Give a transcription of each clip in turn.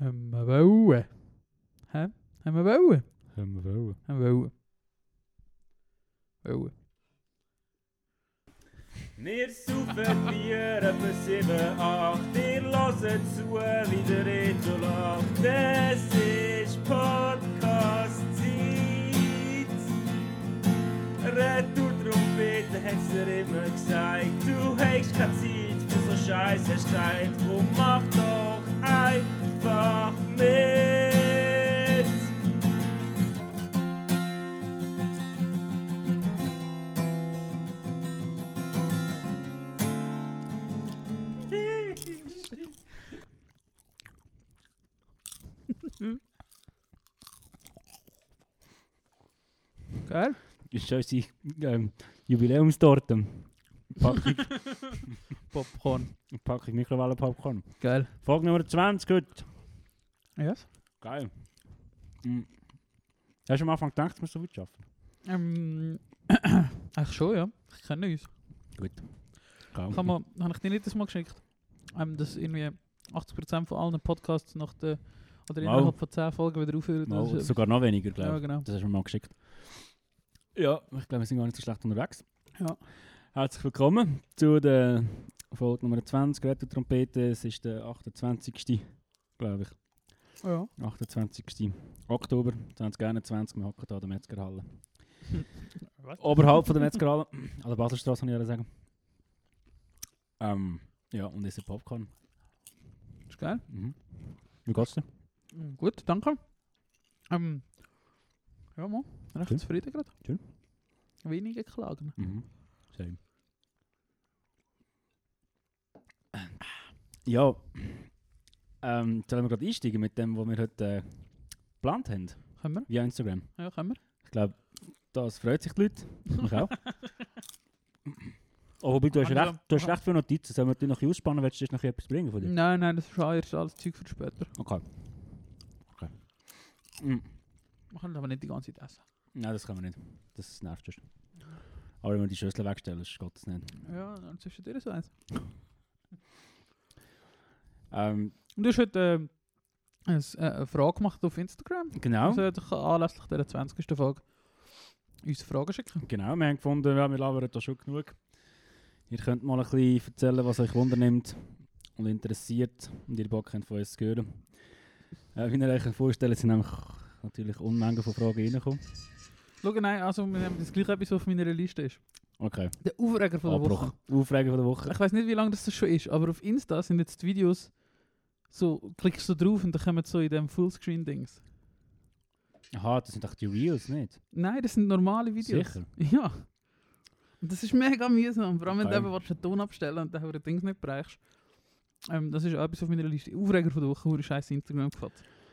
Haben wir wollen. Hä? Haben wir wollen? Haben wir wollen. Haben wir wollen. Wollen. Wir saufen Bier etwa 7, 8. Ihr hört zu, wie der Reto lacht. Es ist Podcast-Zeit. Retour-Trompete hat's dir immer gesagt. Du hast keine Zeit für so Scheiße Streit. Drum mach doch einfach mit. Geil? Das ist unsere ähm, Jubiläumstorte. Packung, Popcorn. Packung Mikrowellen-Popcorn. Geil. Folge Nummer 20 heute. Yes? Geil. Mm. Hast du am Anfang gedacht, dass wir so weit schaffen? Ähm, eigentlich schon, ja. Ich kenne uns. Gut. Kaum. Ich habe ich dir nicht das mal geschickt? Ähm, dass irgendwie 80% von allen Podcasts nach der oder innerhalb von 10 Folgen wieder aufhören. Mal, Das sogar noch weniger, ja, glaube ich. genau. Das hast du mir mal geschickt. Ja, ich glaube, wir sind gar nicht so schlecht unterwegs. Ja. Herzlich willkommen zu der Folge Nummer 20, Retro Trompete. Es ist der 28. glaube ich. Ja. 28. Oktober 2021. Wir hocken hier in der Metzgerhalle. Oberhalb von der Metzgerhalle. An der Baselstraße, kann ich sagen. Ähm, ja, und ist Popcorn. Ist geil. Mhm. Wie geht's dir? Mm, Gut, danke. Ähm, ja, mal. Recht Schön. zufrieden gerade. Schön. Wenige Klagen. Mhm. Same. Ja, ähm, sollen wir gerade einsteigen mit dem, was wir heute äh, geplant haben, Können wir? via Instagram. Ja, können wir. Ich glaube, das freut sich die Leute. Mich auch. Oh, wobei, du hast, recht, du hast recht viele Notizen. Sollen wir die noch ausspannen? Willst du noch etwas bringen von dir? Nein, nein, das ist schon erst alles Zeug für später. Okay. Okay. Mm. Wir können aber nicht die ganze Zeit essen. Nein, das können wir nicht. Das nervt schon. Aber wenn wir die Schüssel wegstellen, ist Gott das nicht. Ja, dann zwischen dir so eins. Ähm, Und du hast heute äh, ein, äh, eine Frage gemacht auf Instagram. genau. Also ich kann anlässlich der 20. Folge uns Fragen schicken. Genau, wir haben gefunden, ja, wir labern da schon genug. Ihr könnt mal ein bisschen erzählen, was euch wundernimmt und interessiert und ihr Bock habt von uns zu hören. Äh, wie ihr euch vorstellen, sind nämlich natürlich Unmengen von Fragen reingekommen. Schau, nein, also wir haben das gleiche etwas, was auf meiner Liste ist. Okay, Der Aufreger von der Abbruch. Woche. Aufreger von der Woche. Ich weiß nicht, wie lange das schon ist, aber auf Insta sind jetzt die Videos so, klickst du drauf und dann kommen so in dem Fullscreen-Dings. Aha, das sind doch die Reels, nicht? Nein, das sind normale Videos. Sicher? Ja. Und das ist mega mühsam, vor allem wenn Okay. du eben einen Ton abstellen und dann das Dings nicht bereichst. Ähm, das ist auch etwas auf meiner Liste. Aufreger von der Woche, wurde scheiß Instagram gefällt.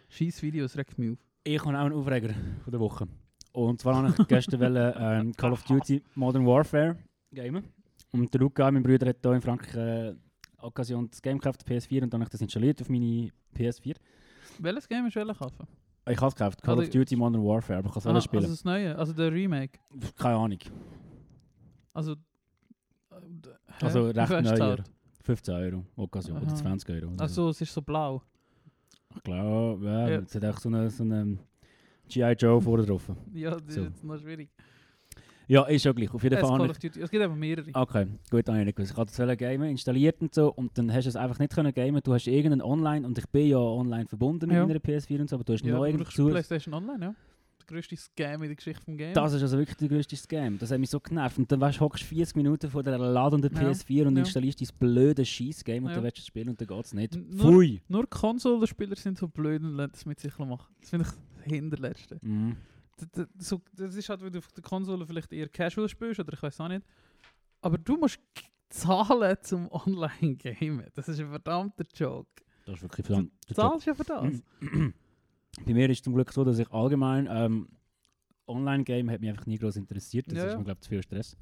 Scheiß Videos, regt mich auf. Ich habe auch einen Aufreger von der Woche. Und zwar habe ich gestern wollen, ähm, Call of Duty Modern Warfare gamen. Und der Luca, mein Bruder, hat hier in Frankreich äh, Occasion das Game gekauft, PS4, und dann habe ich das installiert auf meine PS4. Welches Game hast du kaufen? Ich habe es gekauft, Call Oder- of Duty Modern Warfare, aber ich kann es Ah, alles spielen. also das Neue, also der Remake. Keine Ahnung. Also, äh, d- hä? Also recht neuer. gezahlt? 15 Euro, Occasion, oder Aha. 20 Euro. oder so. Also es ist so blau. Ich glaube, ja, Ja. es hat auch so eine, so eine G.I. Joe vorne drauf. Ja, das So. ist jetzt noch schwierig. Ja, ist schon gleich. Auf jeden Fall Call of Duty. es gibt aber mehrere. Okay, gut, habe ich nicht gewusst. Ich das gamen, installiert und so, und dann hast du es einfach nicht können gamen. Du hast irgendeinen online, und ich bin ja online verbunden mit Ja. meiner PS4 und so, aber du hast ja, noch du irgendwie zu. PlayStation Online, ja. Der grösste Scam in der Geschichte vom Game. Das ist also wirklich der grösste Scam. Das hat mich so genervt. Und dann weißt, hockst du 40 Minuten vor der ladenden Ja, PS4 und ja. installierst dein blödes Scheiß-Game und Ja. dann willst du es spielen und dann geht es nicht. Nur- Pfui! Nur Konsolenspieler sind so blöd und lassen das mit sich machen. Das finde ich das Hinterletzte. Mhm. So, das ist halt, weil du auf der Konsole vielleicht eher casual spielst oder ich weiß auch nicht. Aber du musst zahlen zum Online-Gamen. Das ist ein verdammter Joke. Das ist wirklich Du verdammt. zahlst ja für das. Bei mir ist es zum Glück so, dass ich allgemein ähm, Online-Game hat mich einfach nie groß interessiert. Das Ja, ist mir, glaube ich, zu viel Stress.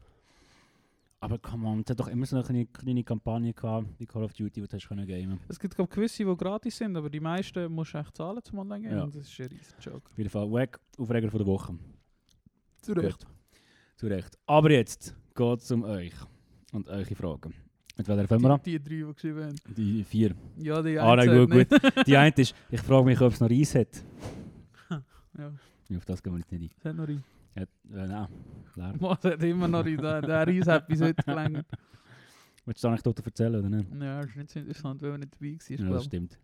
Aber come on, es hat doch immer so eine kleine, kleine Kampagne gehabt, wie Call of Duty, wo du hast können gamen. Es gibt glaub, gewisse, die gratis sind, aber die meisten musst du echt zahlen zum Online-Gamen. Ja. Und Das ist ein riesen Joke. Auf jeden Fall, wack, Aufreger von der Woche. Zu Recht. Gut. Zu Recht. Aber jetzt geht es um euch und eure Fragen. Mit welcher fangen wir an? Die, die drei, die geschrieben haben. Die vier. Ja, die Ah, nein, eine gut, nicht. Die eine ist, ich frage mich, ob es noch Reis hat. Ja, Ja, Auf das gehen wir jetzt nicht es hat noch Reis. Äh, nein, leer. Was hat immer noch Reis? Der, der Reis bis heute gelangt. Willst du die Anekdote erzählen, oder nicht? Ja, das ist nicht so interessant, weil wir nicht dabei waren. Ja, glaub. das stimmt.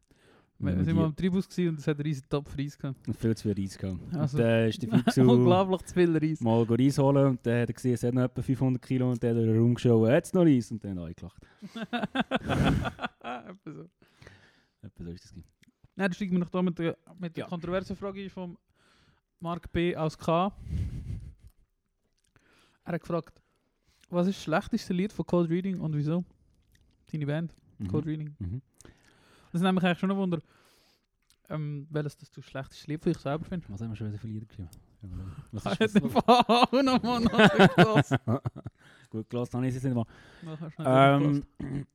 Wir Ja, sind die- mal am Tribus und es hat einen riesen Topf Reis gehabt. Und viel zu viel Reis gehabt. Also- und dann ist der Fixu Unglaublich zu viel Reis. mal Reis holen und dann hat er gesehen, es hat noch etwa 500 Kilo und dann hat er in den Raum geschaut, hat es noch Reis? Und dann hat er gelacht. Etwa so. Etwa so ist das. gewesen. Nein, dann steigen wir noch da mit der, mit der Ja. kontroversen Frage von Mark B. aus K. Er hat gefragt, was ist das schlechteste Lied von Cold Reading und wieso? Deine Band, Cold Mhm. Reading. Mhm. Das ist nämlich eigentlich schon ein Wunder, ähm, welches das du schlechteste Lied von dich selber findest. Was haben wir schon wieder für Lieder geschrieben? Was Ich ist das? auch nochmal nachgelassen. Gut gelassen, habe ich es nicht mal. Ähm,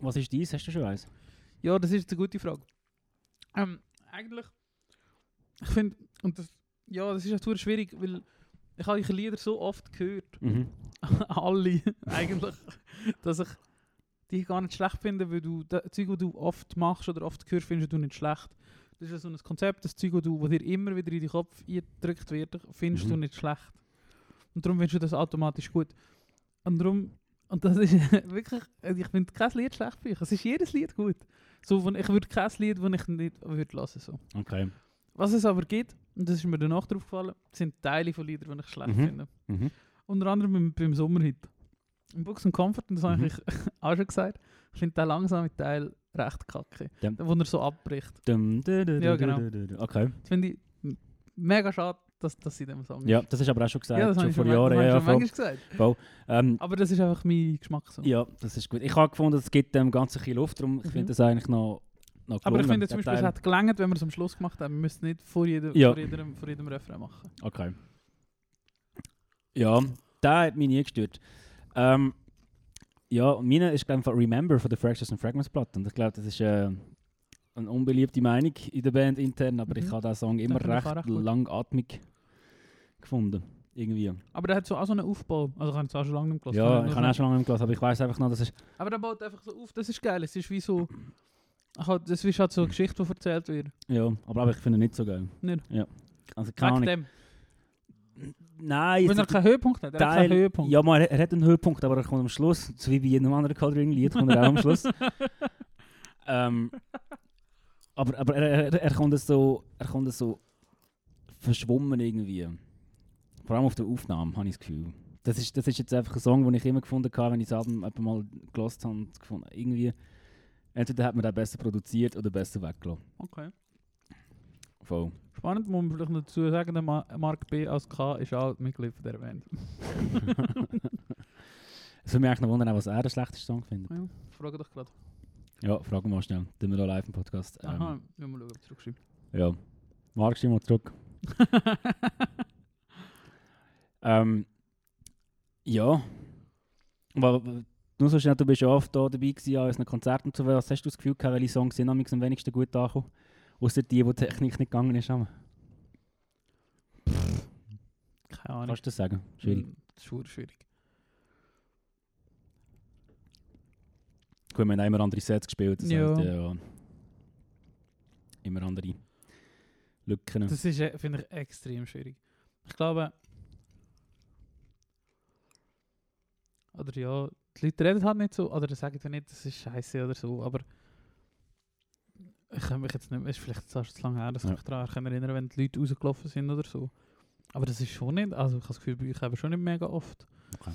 was ist dies? Hast du schon eins? Ja, das ist eine gute Frage. Ähm, eigentlich, ich finde, und das, ja, das ist natürlich schwierig, weil ich habe die Lieder so oft gehört, Mhm. alle eigentlich, dass ich die gar nicht schlecht finde, weil du das Zeug, das du oft machst oder oft hörst, findest du nicht schlecht. Das ist so ein Konzept, das Zeug, das dir immer wieder in den Kopf eingedrückt wird, findest Mhm. du nicht schlecht. Und darum findest du das automatisch gut. Und darum, und das ist wirklich, also ich finde kein Lied schlecht für mich. Es ist jedes Lied gut. So, von, ich würde kein Lied, das ich nicht würde lassen so. Okay. Was es aber gibt, und das ist mir danach drauf gefallen, sind Teile von Liedern, die ich schlecht Mhm. finde. Mhm. Unter anderem beim, beim Sommerhit. Im Books and Comfort, und das habe Mhm. ich auch schon gesagt, ich finde den langsamen Teil recht kacke. Dem- Wo er so abbricht. Dum, du, du, Ja, genau. Okay. Das finde ich mega schade, dass, dass sie dem Song Ja, das ist aber auch schon gesagt, ja das schon ich vor Jahren. Ja, ja, schon voll. gesagt. Ähm, Aber das ist einfach mein Geschmack so. ja, das ist gut. Ich habe gefunden, es gibt dem Ganzen bisschen Luft, darum ich Mhm. finde das eigentlich noch, noch Aber ich finde zum Beispiel, es hat gelangt, wenn wir es am Schluss gemacht haben. Wir müssen nicht vor jedem, Ja. vor jedem, vor jedem Refrain machen. Okay. Ja, der hat mich nie gestört. Ähm, ja, meine ist glaube ich Remember von der Fractures and Fragments Platte. Und ich glaube, das ist äh, eine unbeliebte Meinung in der Band intern, aber ich Mhm. habe den Song immer ich auch recht, recht langatmig gefunden. Irgendwie. Aber der hat so auch so einen Aufbau. Also ich habe es auch schon lange nicht gelassen. ja, ich habe auch schon lange im Glas, aber ich weiß einfach noch, dass es. Aber der baut einfach so auf, das ist geil. Es ist wie so. Ach, das ist halt so eine Geschichte, die erzählt wird. Ja, aber, aber ich finde nicht so geil. Nicht? Ja. Also keine Wegen Ahnung. dem. Nein, Wenn er keinen Höhepunkt hat. Er hat keinen Teil, Höhepunkt. ja, mal, er, er hat einen Höhepunkt, aber er kommt am Schluss, so wie bei jedem anderen Coloring-Lied, kommt er auch am Schluss. ähm, aber aber er, er, er kommt so, er kommt so verschwommen irgendwie. Vor allem auf der Aufnahme, habe ich das Gefühl. Das ist, das ist jetzt einfach ein Song, den ich immer gefunden habe, wenn ich das Album etwa mal gelost habe. und Gefunden. Irgendwie, entweder hat man den besser produziert oder besser weggelassen. Okay. Voll. Spannend, muss man vielleicht dazu sagen, der Ma Mark B. aus K. ist auch Mitglied von dieser Band. Es würde mich eigentlich noch wundern, was er den schlechtesten Song findet. ja, frage doch gerade. Ja, fragen wir mal schnell. Tun wir da live im Podcast. Ähm, Aha, wir mal schauen, ob ich zurückschreibe. Ja. Marc, schau mal zurück. Ähm, ja. Aber nur so schnell, du bist ja oft da dabei gewesen an unseren Konzerten so. Was hast du das Gefühl gehabt, welche Songs sind am wenigsten gut angekommen? Außer die, wo die Technik nicht gegangen ist. Amma. Keine Ahnung. Kannst du das sagen? Schwierig. Ist verdammt schwierig. Gut, wir haben immer andere Sets gespielt. Das Ja. heisst, ja. Immer andere Lücken. Das ist, äh, finde ich, extrem schwierig. Ich glaube. Oder ja, die Leute reden halt nicht so, oder sagen ja nicht, das ist scheiße oder so, aber. Ich kann mich jetzt nicht mehr, es ist vielleicht zu lange her, dass ich Ja. mich daran erinnern wenn die Leute rausgelaufen sind oder so. Aber das ist schon nicht, also ich habe das Gefühl, bei euch eben schon nicht mega oft. Okay.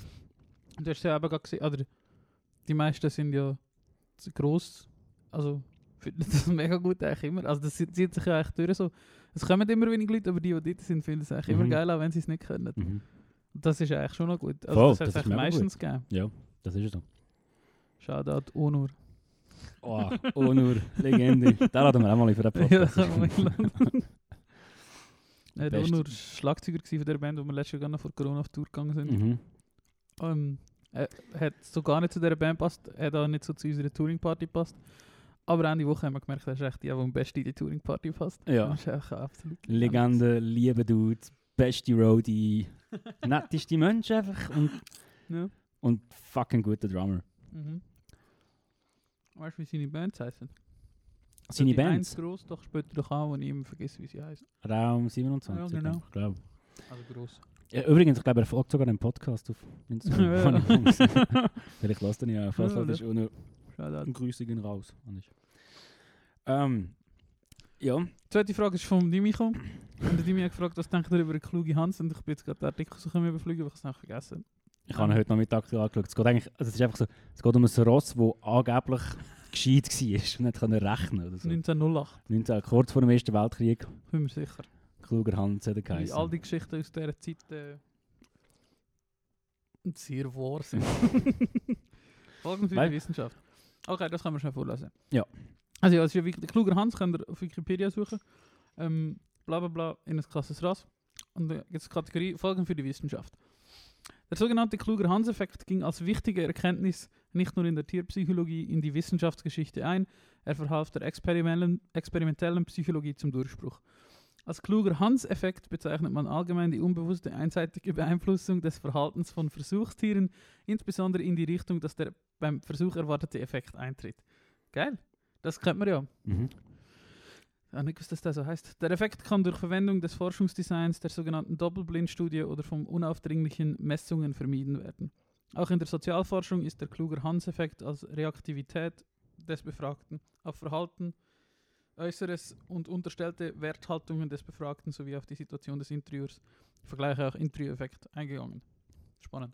Und du hast ja eben gerade gesehen, oder die meisten sind ja gross, also finden das mega gut eigentlich immer. Also das zieht sich ja eigentlich durch so. Es kommen immer wenig Leute, aber die, die dort sind, finden es eigentlich Mhm. immer geil, auch wenn sie es nicht können. Mhm. Das ist eigentlich schon noch gut. Also Voll, das hat es ist eigentlich meistens gegeben. Ja, das ist es so. Shoutout Onur. Oh, Onur, Legende. Da laden wir auch mal für den Ja, Beste. Onur war Schlagzeuger der Band, wo wir letztes Jahr noch vor Corona auf Tour gegangen sind. mhm. Er hat so gar nicht zu dieser Band passt, er hat auch nicht so zu unserer Touring-Party passt. Aber Ende Woche haben wir gemerkt, er ist echt die, die am besten in die Touring-Party passt. Ja. Das ist einfach absolut Legende, liebe Dude, beste Roadie, netteste Mensch einfach. Und Ja. Und fucking guter Drummer. Mhm. Weißt du, wie seine Bands heißen? Seine Bands? Eins gross, doch später doch auch, und ich immer vergesse, wie sie heißen. Raum 27, Ja, genau. ich glaube. Also gross. Ja, übrigens, ich glaube, er folgt sogar einen Podcast auf Instagram. Ja. Vielleicht lasst ihn ja. Falls Ja, das ist, ein Grüße gehen raus. Ähm, ja, Die zweite Frage ist von Dimi gekommen. Und der Dimi hat gefragt, was denkt ihr über eine kluge Hans? Und ich bin jetzt gerade den Artikel so überfliegen, aber ich habe es noch vergessen. Ich habe ihn heute Nachmittag angeschaut. Es geht eigentlich, also es ist einfach so, es geht um ein Ross, das angeblich gescheit war und nicht können rechnen oder so. 1908, 19, kurz vor dem Ersten Weltkrieg, bin mir sicher. kluger Hans hat er geheißen. all die Geschichten aus dieser Zeit äh, sehr wahr sind. Folgen für Weil- die Wissenschaft. Okay, das kann man schnell vorlesen. Ja. Also ja, es ist ja wirklich, der kluger Hans könnt ihr auf Wikipedia suchen. Ähm, bla bla bla, in ein klasses Rass. Und da gibt es Kategorie Folgen für die Wissenschaft. Der sogenannte kluger Hans-Effekt ging als wichtige Erkenntnis nicht nur in der Tierpsychologie in die Wissenschaftsgeschichte ein, er verhalf der experimentellen, Psychologie zum Durchbruch. Als kluger Hans-Effekt bezeichnet man allgemein die unbewusste einseitige Beeinflussung des Verhaltens von Versuchstieren, insbesondere in die Richtung, dass der beim Versuch erwartete Effekt eintritt. Geil, das kennt man ja. Mhm. Ja, nicht, was das da so heißt. Der Effekt kann durch Verwendung des Forschungsdesigns, der sogenannten Doppelblindstudie oder von unaufdringlichen Messungen vermieden werden. Auch in der Sozialforschung ist der Kluger-Hans-Effekt als Reaktivität des Befragten auf Verhalten, Äußeres und unterstellte Werthaltungen des Befragten sowie auf die Situation des Interviewers, Vergleiche auch Interview-Effekt, eingegangen. Spannend.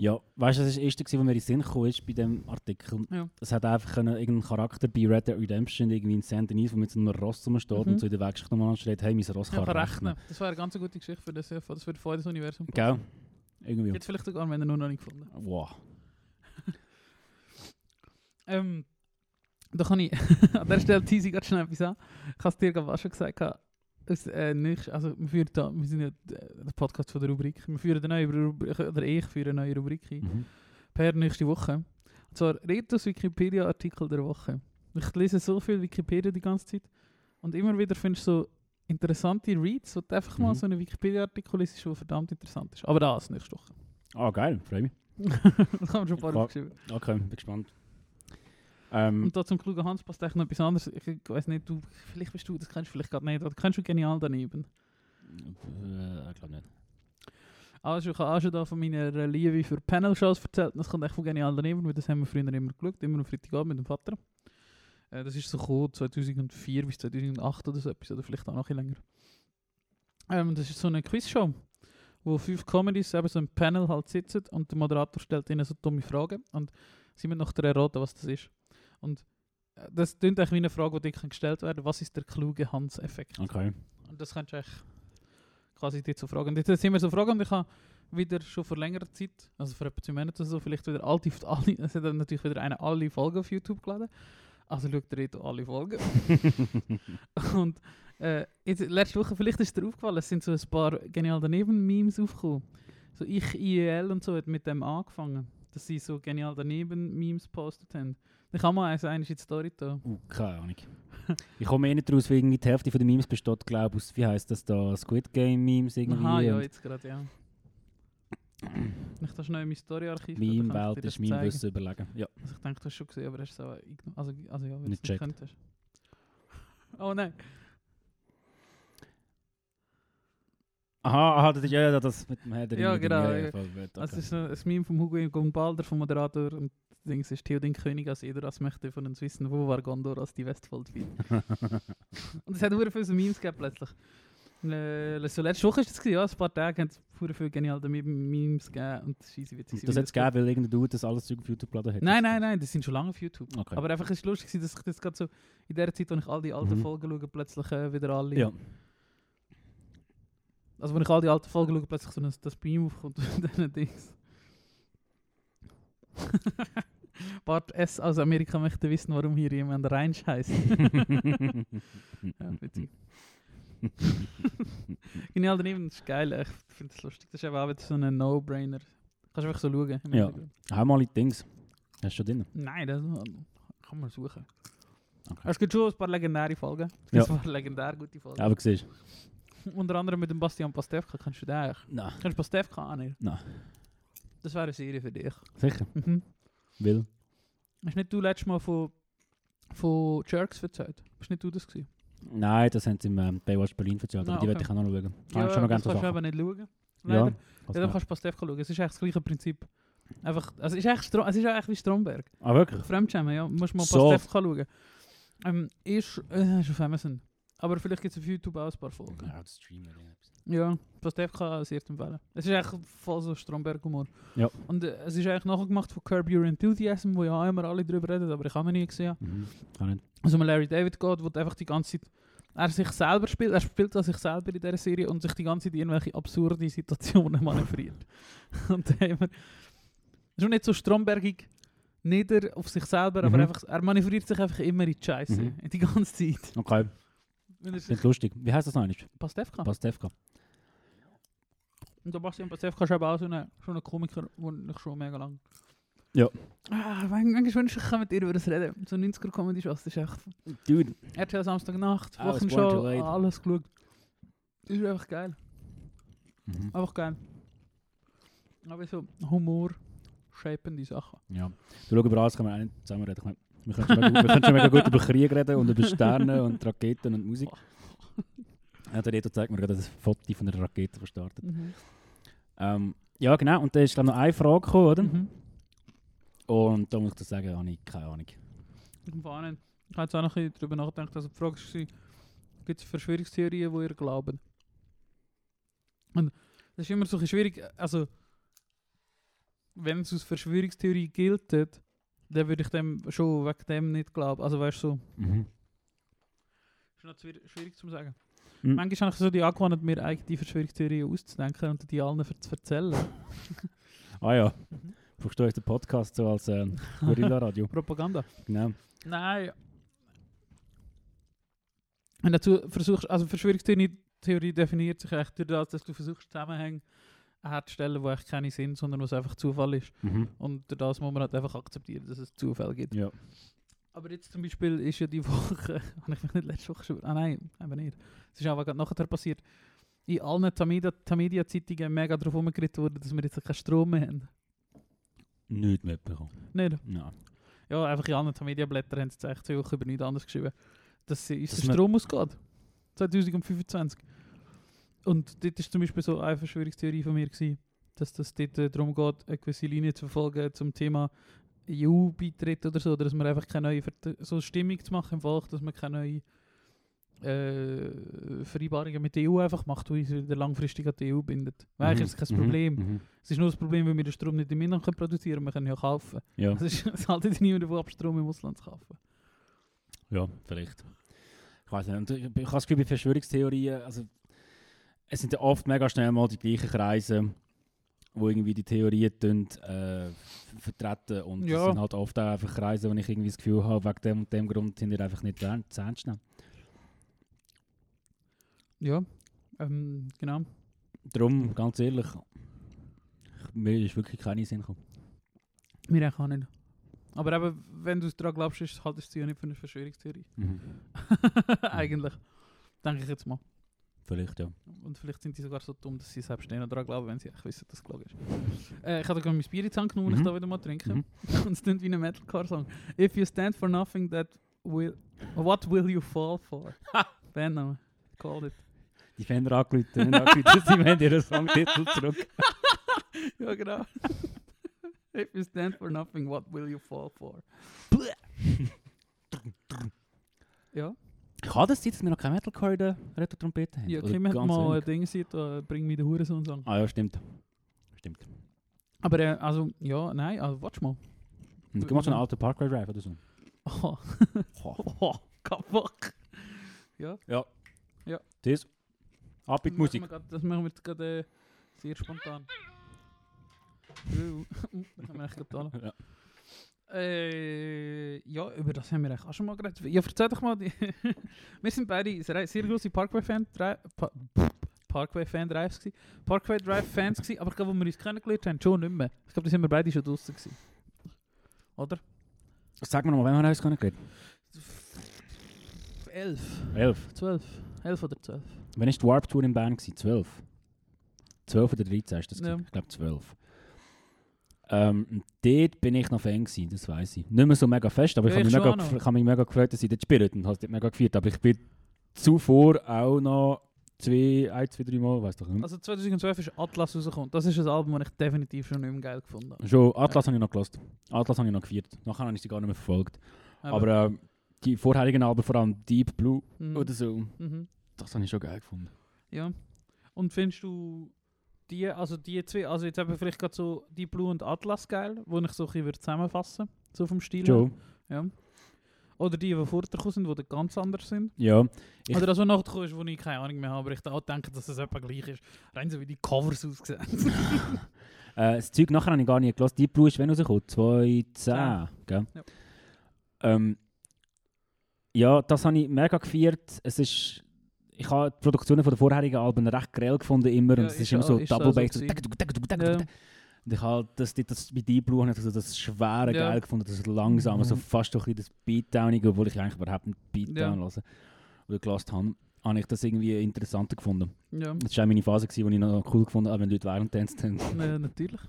Ja, weißt du, das ist das Erste, was mir in den Sinn kam, ist bei dem Artikel. Ja. Hat einfach können, irgendein Charakter bei Red Dead Redemption, irgendwie in Saint Denis, der mit so einem Ross rumsteht Mhm. und so in der Wegschicht nochmal ansteht, hey, mein Ross Ja, kann kann rechnen. rechnen. Das wäre eine ganz gute Geschichte für das, für das, für das Universum. Gell? Irgendwie. Jetzt vielleicht sogar, wenn er noch nicht gefunden Wow. Ähm, da kann ich an der Stelle tease ich gerade schnell etwas an. Ich habe es dir gerade schon gesagt. Aus, äh, nicht, also wir, führen da, wir sind ja äh, der Podcast von der Rubrik. Wir führen eine neue Rubrik, oder ich führe eine neue Rubrik ein. Mhm. Per nächste Woche. Und zwar Retos Wikipedia-Artikel der Woche. Ich lese so viel Wikipedia die ganze Zeit. Und immer wieder findest du so interessante Reads, wo du einfach mal Mhm. so einen Wikipedia-Artikel liest, der verdammt interessant ist. Aber das nächste Woche. Ah, geil, freue mich. das haben wir schon ein paar aufgeschrieben. Okay, bin gespannt. Ähm, Und da zum klugen Hans passt echt noch etwas anderes. Ich, ich weiß nicht, du, vielleicht bist du, das kennst du vielleicht gerade nicht, oder kennst du genial daneben? äh, ich glaube nicht. Also ich habe auch schon da von meiner Liebe für Panel-Shows erzählt. Das kommt echt von genial daneben, weil das haben wir früher immer geschaut, immer am Freitagabend mit dem Vater. Äh, das ist so gekommen, 2004 bis 2008 oder so etwas, oder vielleicht auch noch ein länger. Ähm, das ist so eine Quizshow, wo fünf Comedies eben so im Panel halt sitzen und der Moderator stellt ihnen so dumme Fragen und sie müssen nachher erraten, was das ist. Und äh, das klingt eigentlich wie eine Frage, die dir gestellt werden Was ist der kluge Hans-Effekt? Okay. Und das kannst du echt quasi dir so fragen. Und jetzt sind wir so fragen und ich habe wieder schon vor längerer Zeit, also vor etwa zwei Monaten oder so, vielleicht wieder alte, alle, es hat natürlich wieder eine alle Folgen auf YouTube geladen. Also schaut ihr dort alle Folgen. und äh, jetzt, letzte Woche, vielleicht ist dir aufgefallen, es sind so ein paar genial daneben Memes aufgekommen. So ich, IEL und so hat mit dem angefangen, dass sie so genial daneben Memes postet haben. Mal eins, eines in die Story da. Uh, keine Ahnung. ich komme eh nicht raus, weil irgendwie die Hälfte den Memes besteht, glaube ich, aus, wie heisst das da, Squid Game Memes irgendwie. Aha, ja, jetzt gerade, ja. Ich das schnell in mein Story-Archiv. Meme-Welt ist mein Wissen überlegen. Ja. Also ich denke, du hast schon gesehen, aber hast es auch also, also ja, wenn Nicht es nicht könntest. Oh nein. Aha, aha, das ist ja, das mit dem Herr der Ja, genau, ja, gut, Das okay. ist ein, Meme von Hugo Egon Balder, vom Moderator. Und das Ding ist Theodin König als jeder als möchte von uns wissen, wo war Gondor, als die Westfold fiel. und es hat sehr viele so Memes gegeben plötzlich. Äh, so letzte Woche ist das gewesen, ja, ein paar Tage haben es viele geniale Memes gegeben und scheisse witzig. das hat es gegeben, weil irgendein Dude das alles auf YouTube geladen hat. Nein, nein, nein, das sind schon lange auf YouTube. Okay. Aber einfach ist es lustig, dass ich das gerade so in der Zeit, wo ich all die alten Mhm. Folgen schaue, plötzlich äh, wieder alle. Ja. Also wenn ich all die alten Folgen schaue, plötzlich so ein, das Beam aufkommt und dann Dings. Bart S. aus Amerika möchte wissen, warum hier jemand Reinsch heißt. ja, witzig. Genial daneben, das ist geil. Ich finde es lustig. Das ist eben auch wieder so ein No-Brainer. Kannst einfach so schauen. Ja. Hau mal die Dings. Hast du schon drin? Nein, das kann man suchen. Okay. Es gibt schon ein paar legendäre Folgen. Es Ja. gibt ein paar legendär gute Folgen. Aber siehst Unter anderem mit dem Bastian Pastewka. Kennst du den eigentlich? Nein. Kennst du Pastewka auch nicht? Nein. Das wäre eine Serie für dich. Sicher. Mhm. Will. Hast nicht du letztes Mal von, von Jerks erzählt? Bist nicht du das gewesen? Nein, das haben sie im ähm, Baywatch Berlin erzählt, aber Ah, die okay. werde ich auch noch schauen. Ja, Habe ich schon noch das kannst du aber nicht schauen. Ja, Leider. was Ja, dann kannst du Pastewka schauen. Es ist eigentlich das gleiche Prinzip. Einfach, also es ist Stro es ist eigentlich wie Stromberg. Ah, wirklich? Fremdschämen, ja. Musst mal So. Pastewka schauen. Ähm, ist, äh, ist auf Amazon. Aber vielleicht gibt es auf YouTube auch ein paar Folgen. Ja, das Streamen. Oder etwas. Ja, Pastewka sehr zu empfehlen. Es ist eigentlich voll so Stromberg-Humor. Ja. Und äh, es ist eigentlich nachgemacht von Curb Your Enthusiasm, wo ja immer alle drüber reden, aber ich habe noch nie gesehen. Mhm. Kann nicht. Also um Larry David geht, wo einfach die ganze Zeit er sich selber spielt, er spielt an sich selber in dieser Serie und sich die ganze Zeit in irgendwelche absurde Situationen manövriert. und haben wir schon nicht so strombergig nieder auf sich selber, aber einfach, er manövriert sich einfach immer in die Scheiße. Mhm. Die ganze Zeit. Okay, klingt lustig. Wie heißt das noch eigentlich? Pastewka. Pastewka. Und der Bastian Pastewka ist eben auch so ein so eine Komiker, den ich schon mega lang... Ja. Ah, manchmal wünsche ich, mit dir über das reden. So 90er-Comedy-Shows, das ist echt... Dude. RTL Samstagnacht, Wochenshow, alles geschaut. Das ist einfach geil. Mhm. Einfach geil. Aber so Humor, shapende Sachen. Ja. Du schau, über alles können wir auch nicht zusammen reden. Ich meine, Wir können, schon mega, wir können schon mega gut über Krieg reden und über Sterne und Raketen und Musik. Ja, der Reto zeigt mir gerade das Foto von einer Rakete, die startet. Mhm. Ähm, ja, genau. Und da ist dann noch eine Frage gekommen, oder? Mhm. Und da muss ich dir sagen, habe ich keine Ahnung. Ich habe jetzt auch noch ein bisschen darüber nachgedacht. Also die Frage war, gibt es Verschwörungstheorien, die ihr glaubt? Und das ist immer so schwierig. Also, wenn es als Verschwörungstheorie gilt, dann würde ich dem schon wegen dem nicht glauben. Also weißt du, so, Mhm. ist noch schwierig, schwierig zu sagen. Mhm. Manchmal habe ich so die angewandt, mir eigene Verschwörungstheorien auszudenken und die allen ver- zu erzählen. Ah ja, Mhm. brauchst du unseren Podcast so als ähm, Gorilla-Radio? Propaganda. genau. Nein. Und dazu versuchst, also Verschwörungstheorie Theorie definiert sich echt durch das, dass du versuchst, Zusammenhänge herzustellen, die echt keine sind, sondern was einfach Zufall ist. Mhm. Und das muss man halt einfach akzeptieren, dass es Zufall gibt. Ja. Aber jetzt zum Beispiel ist ja die Woche, habe ich mich nicht letzte Woche schon, ah nein, eben nicht. Es ist aber gerade nachher passiert, in allen Tamedia- Tamedia-Zeitungen mega darauf umgeritten worden, dass wir jetzt keinen Strom mehr haben. Nichts mitbekommen. Nicht? Nein. Ja, einfach in allen Tamedia-Blättern haben sie jetzt echt zwei Wochen über nichts anderes geschrieben. Dass sie- uns Dass der man- Strom ausgeht. 2025. Und dort ist zum Beispiel so eine Verschwörungstheorie von mir gewesen, dass das dort äh, darum geht, eine gewisse Linie zu verfolgen zum Thema EU-Beitritt oder so, oder dass man einfach keine neue Vert so Stimmung zu machen im Volk, dass man keine neue äh, Vereinbarungen mit der EU einfach macht, die uns wieder langfristig an die EU bindet. Weil eigentlich ist es kein Mhm. Problem. Mhm. Es ist nur das Problem, wenn wir den Strom nicht im Inland können produzieren wir können ja kaufen. Ja. Es ist es haltet niemand davon ab, Strom im Ausland zu kaufen. ja, vielleicht. Ich weiß nicht. Und ich, ich habe das Gefühl, bei Verschwörungstheorien, also es sind ja oft mega schnell mal die gleichen Kreise, wo irgendwie die Theorien tun, äh, vertreten. Und Ja. das sind halt oft auch einfach Kreise, wo ich irgendwie das Gefühl habe, wegen dem und dem Grund sind die einfach nicht zu ernst nehmen. Ja, ähm, genau. Darum, ganz ehrlich, mir ist wirklich keine Sinn gekommen. Mir auch nicht. Aber eben, wenn du daran glaubst, ist, haltest du ja nicht für eine Verschwörungstheorie. Mhm. Eigentlich. Denke ich jetzt mal. Vielleicht, ja. Und vielleicht sind die sogar so dumm, dass sie selbst nicht daran glauben, wenn sie echt wissen, dass es gelogen ist. äh, ich habe gerade mein Bier in die Hand genommen, Mhm. ich da wieder mal trinke. Mhm. Und es klingt wie ein Metalcore-Song. If you stand for nothing, that will... What will you fall for? Bandname. Called it. Die Fender angerufen, angerufen, sie haben ihren Songtitel zurück. ja, genau. If you stand for nothing, what will you fall for? ja, Ich habe das jetzt, dass wir noch kein Metalcore in der Retro-Trompete haben. ja Kim hat mal ein. Ding gesehen, da bring mir den Hurensohn-Song. Ah ja, stimmt. Stimmt. Aber äh, also, ja, nein, also warte mal. Und du machst einen alten Parkway Drive oder so. Oh, Oh. oh kaputt. Ja. Ja. Ja. Das. Ab mit Das Musik. machen wir grad- Das machen wir jetzt gerade äh, sehr spontan. Uh, das haben wir echt getan. Ja. Äh, ja, über das haben wir eigentlich auch schon mal geredet. Ja, erzähl doch mal. Die wir sind beide sehr, sehr große Parkway-Fan pa Parkway-Fan Drives gewesen. Parkway Drive-Fans gewesen, aber ich glaube, wo wir uns kennengelernt haben, schon nicht mehr. Ich glaube, da sind wir beide schon draußen gewesen. Oder? Sag mir noch mal, wann haben wir uns kennengelernt? Elf, Elf. zwölf, elf oder zwölf. Wann war die Warp Tour in Bern? Gewesen? Zwölf. Zwölf oder 13 ist das? Ja. Ich glaube zwölf. Ähm, dort bin ich noch Fan gewesen, das weiß ich. Nicht mehr so mega fest, aber Ja, ich habe ich mich, mega ich hab mich mega gefreut, dass sie dort spielen und habe es dort mega gefeiert. Aber ich bin zuvor auch noch zwei, ein, zwei, drei Mal, weiß doch nicht. Also 2012 ist Atlas rausgekommen. Das ist ein Album, das ich definitiv schon nicht mehr geil gefunden habe. Schon, Atlas habe ich noch gelost. Atlas habe ich noch gefeiert. Nachher habe ich sie gar nicht mehr verfolgt. Aber äh, die vorherigen Alben, vor allem Deep Blue mhm. oder so, Mhm. das habe ich schon geil gefunden. Ja. Und findest du die, also die zwei, also jetzt eben vielleicht gerade so die Blue und Atlas geil, wo ich so ein bisschen würde zusammenfassen so vom Stil. Schon, Ja. Oder die, die vorher sind, die ganz anders sind. ja. Ich- Oder das, was nachgekommen ist, wo ich keine Ahnung mehr habe, aber ich auch denke, dass es etwa gleich ist. Rein so wie die Covers aussehen. Äh, das Zeug nachher habe ich gar nicht gelassen. Deep Blue ist wann rausgekommen? 2010, gell? Ja. Ähm, ja, das habe ich mega gefeiert. Es ist... Ich habe die Produktionen von den vorherigen Alben recht grell gefunden immer Ja, und es ist immer so ist Double so Bass. So. Und ich habe das, das, das bei Deep Blue ich also das schwere Ja. geil gefunden, das langsame, so Mhm. fast doch ein bisschen das Beatdownige, obwohl ich eigentlich überhaupt nicht Beatdown Ja. höre oder gelassen habe, habe ich das irgendwie interessanter gefunden. ja, Das war auch meine Phase, wo ich noch cool gefunden habe, wenn Leute während tanzt haben. ja, natürlich.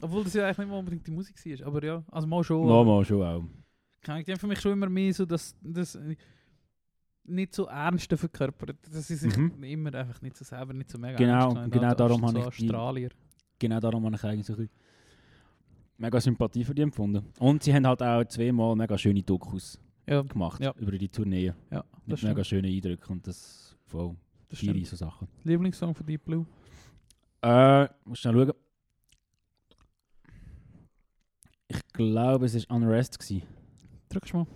Obwohl das ja eigentlich nicht mal unbedingt die Musik war. Aber ja, also mal schon. Ja, mal schon auch. Die haben für mich schon immer mehr so das, das nicht so Ernste verkörpert. Das ist sich Mhm. immer einfach nicht so selber, nicht so mega Genau, ernst genau darum so habe ich Australier. Genau darum habe ich eigentlich so ein bisschen mega Sympathie für die empfunden. Und sie haben halt auch zweimal mega schöne Dokus Ja, gemacht Ja. über die Tournee. ja, Mit stimmt. mega schönen Eindrücken und das voll Das viele so Sachen. Lieblingssong von Deep Blue? Äh, muss schnell schauen. Ich glaube, es war Unrest. Gewesen. Drückst mal.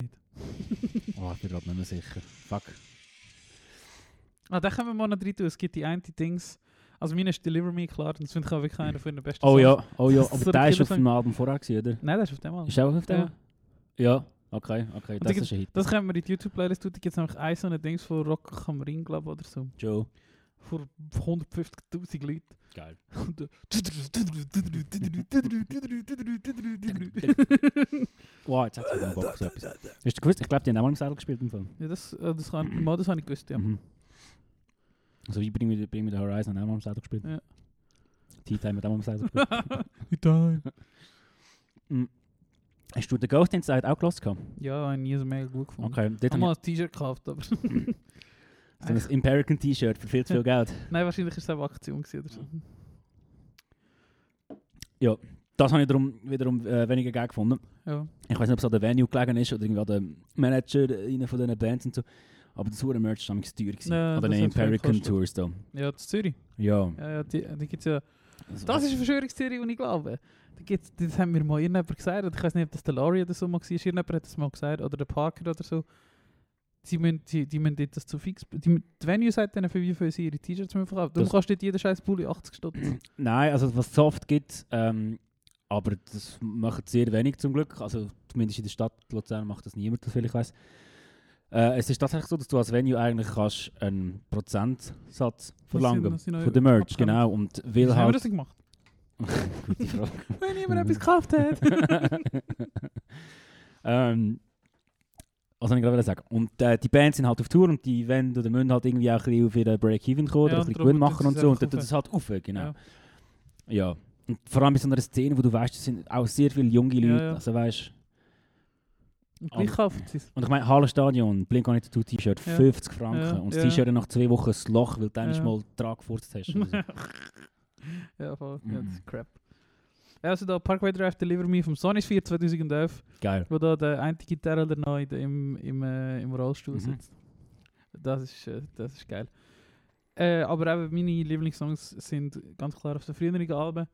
Nicht. Oh, ich bin gerade nicht mehr sicher. Fuck. Ah, da können wir mal noch rein tun. Es gibt die eine Dings. Also meine ist Deliver Me, klar. Das finde ich auch wirklich einer von den besten Oh ja, oh ja, aber der ist auf dem Album vorher, gewesen, oder? Nein, das ist auf dem Album. Ist auch auf dem? Ja. Ja, okay, okay, das da ist ein Hit. Das können wir in die YouTube-Playlist tun. Da gibt es nämlich ein so ein Dings von Rock am Ring, glaube ich, oder so. Joe. Vor 150'000 Leuten. Geil. Und, äh, Wow, jetzt hat es Bock auf so etwas. Hast du gewusst? Ich glaube, die haben auch mal im Seil gespielt im Film. ja, das, äh, das, kann, mal, das habe ich gewusst, ja. Mhm. Also wie Bring Me, Bring Me the Horizon auch mal im Seil gespielt. Ja. Tea Time hat auch mal im Seil gespielt. Time. Hast du den Ghost Inside auch gelassen? gehabt? Ja, habe ich nie so mega gut gefunden. Okay, Ich habe mal habe ein T-Shirt gekauft, aber... so ein Imperican T-Shirt für viel zu viel Geld. Nein, wahrscheinlich war es eine Aktion oder so. Das habe ich darum wiederum äh, weniger geil gefunden. Ja. Ich weiß nicht, ob es an der Venue gelegen ist oder irgendwie an Manager einer von diesen Bands und so. Aber das hure Merch war teuer. gewesen. Ja, an den Imperican. Tours da. Ja, das Zürich. Ja. Ja, ja, die, die gibt's ja... Das, Das ist eine Verschwörungstheorie, die ich glaube. Da gibt's, das haben mir mal irgendjemand gesagt, oder ich weiß nicht, ob das der Laurie oder so mal war, irgendjemand hat das mal gesagt, oder der Parker oder so. Sie müssen, die, die müssen dort das zu fix... Die, die Venue sagt denen, für wie viel sie ihre T-Shirts verkaufen. Darum Das- kostet jeder scheiß Pulli 80 Stutz. Nein, also was es soft gibt, ähm, aber das macht sehr wenig zum Glück. Also zumindest in der Stadt Luzern macht das niemand, soviel ich weiß. Äh, es ist tatsächlich so, dass du als Venue eigentlich kannst einen Prozentsatz verlangen von der Merch, abkommen. genau. Und Wie will haben wir halt... das gemacht? Gute Frage. Wenn jemand etwas gekauft hat. ähm, was soll ich gerade sagen? Und äh, die Bands sind halt auf Tour und die wollen oder müssen halt irgendwie auch ein bisschen auf ihren Break-Even kommen oder Ja, ein bisschen Gewinn machen und so. Und dann tut es halt auf, genau. Ja. Ja. Und vor allem bei so einer Szene, wo du weißt, es sind auch sehr viele junge Leute. ja. Also weißt Und. Und ich meine, Hallenstadion, Blink-182 T-Shirt, Ja. 50 Franken. Und das. T-Shirt nach zwei Wochen ein Loch, weil du Ja. mal Trag gefurzt hast. oder so. ja, voll. Ja, das Mhm. ist crap. Also da Parkway Drive Deliver Me vom Sony Sphere 2011, Geil. wo da der eine Gitarre der neu im, im, äh, im Rollstuhl Mhm. sitzt. Das ist, äh, das ist geil. Äh, aber eben meine Lieblingssongs sind ganz klar auf den früheren Alben.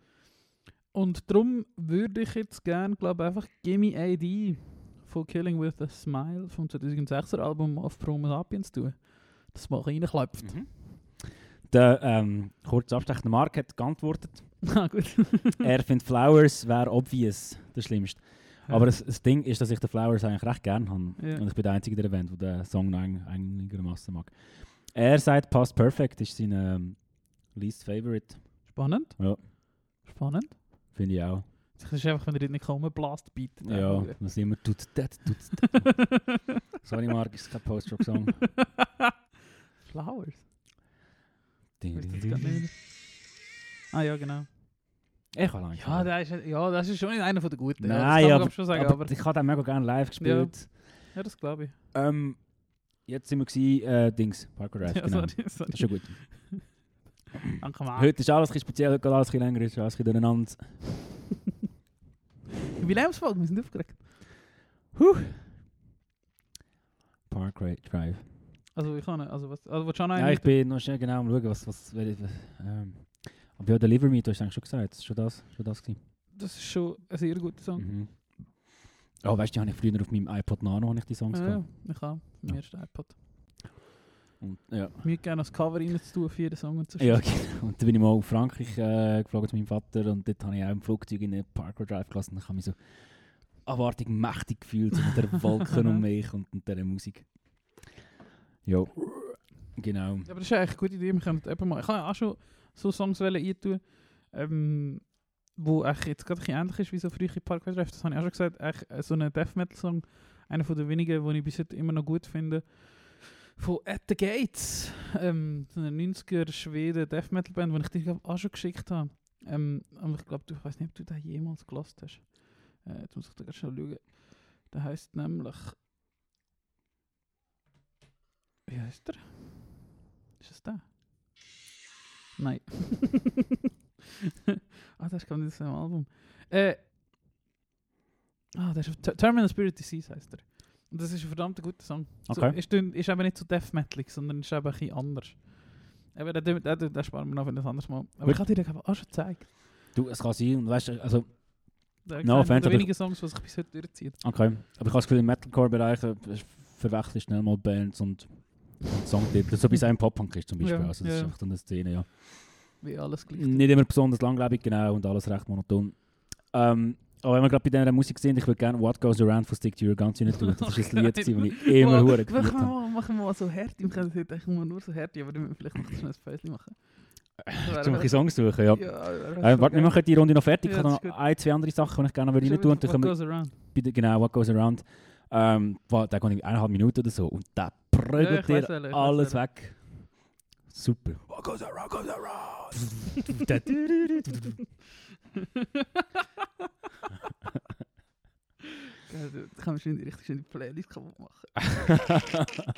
Und darum würde ich jetzt gerne, glaube einfach Gimme AD von Killing with a Smile vom 2006er Album auf Promo Sapiens tun. Das mal reinklopft. Mhm. Der ähm, kurz abstechende Mark hat geantwortet. Ah, gut. er findet Flowers wäre obvious das Schlimmste. Aber das, das Ding ist, dass ich den Flowers eigentlich recht gerne habe. Ja. Und ich bin der Einzige in der Band, der den Song einigermaßen mag. Er sagt, Past Perfect ist sein ähm, least favorite. Spannend. Ja. Spannend. Finde ich auch. Das ist einfach, wenn er nicht rumblast, bietet. Ja, was immer tut das, tut das. Sorry, Mark, ist kein Post-Rock-Song. Flowers. Ding, Weißt du ding, das grad ding. nicht? Ah ja, genau. Ich habe lange Ja, das ist, ja, das ist schon einer von den guten. Nein, ja, kann aber, schon sagen, aber, aber, ich habe den mega gerne live gespielt. ja, das glaube ich. Ähm, jetzt sind wir gewesen, äh, Dings, Parkour Drive, Ja, genau. sorry, sorry. Das ist schon gut. Danke mal. Heute ist alles ein speziell, heute geht alles ein länger, ist alles ein durcheinander. Jubiläumsfolge, wir sind aufgeregt. Parkour Drive. Also ich kann nicht, also was, also auch noch Ja, ich bin noch schnell genau am schauen, was, was, wel- ähm, aber ja, Deliver Me, du hast eigentlich schon gesagt, das ist schon das, schon das gewesen. Das ist schon ein sehr guter Song. Mhm. Oh, weißt du, habe ich früher auf meinem iPod Nano habe ich die Songs Ja, gehabt. ja, ich habe Ja. mir erst iPod. Und, ja. Mir gerne das Cover rein zu tun für jeden Song und so. Ja, genau. Und dann bin ich mal auf Frankreich äh, geflogen zu meinem Vater und dort habe ich auch im Flugzeug in den Parkour Drive gelassen und ich habe mich so abartig mächtig gefühlt so mit der Wolken um mich und, und dieser Musik. Ja, genau. Ja, aber das ist eigentlich eine gute Idee. Wir können eben mal, ich habe auch schon so Songs eintun, ähm, wo eigentlich jetzt gerade ein bisschen ähnlich ist wie so frühe Parkway Drive. Das habe ich auch schon gesagt. Eigentlich äh, so ein Death Metal Song, einer von den wenigen, den ich bis heute immer noch gut finde. Von At the Gates, ähm, so eine 90er Schweden Death Metal Band, die ich dir glaub, auch schon geschickt habe. Ähm, aber ich glaube, ich weiß nicht, ob du den jemals gelost hast. Äh, jetzt muss ich da ganz schnell schauen. Der heißt nämlich. Wie heißt der? Ist es der? Nein. ah, das ist gar nicht das Album. Äh. Ah, das ist auf Ter- Terminal Spirit Disease heißt er. Und das ist ein verdammt guter Song. So, Okay. ist, dünn- ist eben nicht so Death Metal, sondern ist eben ein bisschen anders. Aber den, den, den sparen wir noch für ein anderes Mal. Aber ich habe dir den auch schon gezeigt. Du, es kann sein, und weißt du, also, Der No offense, wenigen Songs, die sich bis heute durchziehen. okay. Aber ich habe das Gefühl, im Metalcore-Bereich äh, verwechsel ich schnell mal Bands und Songtitel. So wie es auch im Pop-Punk ist zum Beispiel. Ja, also, das ja. ist einfach so eine Szene, ja. Wie alles gleich. Nicht immer besonders langlebig, genau, und alles recht monoton. Ähm, aber wenn wir gerade bei dieser Musik sind, ich würde gerne What Goes Around von Stick to Your Guns rein tun. Das ist ein Lied, das ich immer Oh, hure machen gefühlt wir habe. mal, machen wir mal so Härte. Wir können heute eigentlich immer nur so Härte, aber dann müssen wir vielleicht noch ein Päuschen machen. Das Zum ein Songs suchen, ja. Ja, Äh, warte, wir machen die Runde noch fertig. Ja, ich habe noch ein, zwei andere Sachen, die ich gerne rein tun würde. What goes around? bei Genau, What Goes Around. Ähm, wa- der geht in eineinhalb Minuten oder so. Und der prügelt Ja, dir weiss alles weg. Super. What goes around, goes around. Ja, da kann man schön richtig schön die Playlist kaputt machen.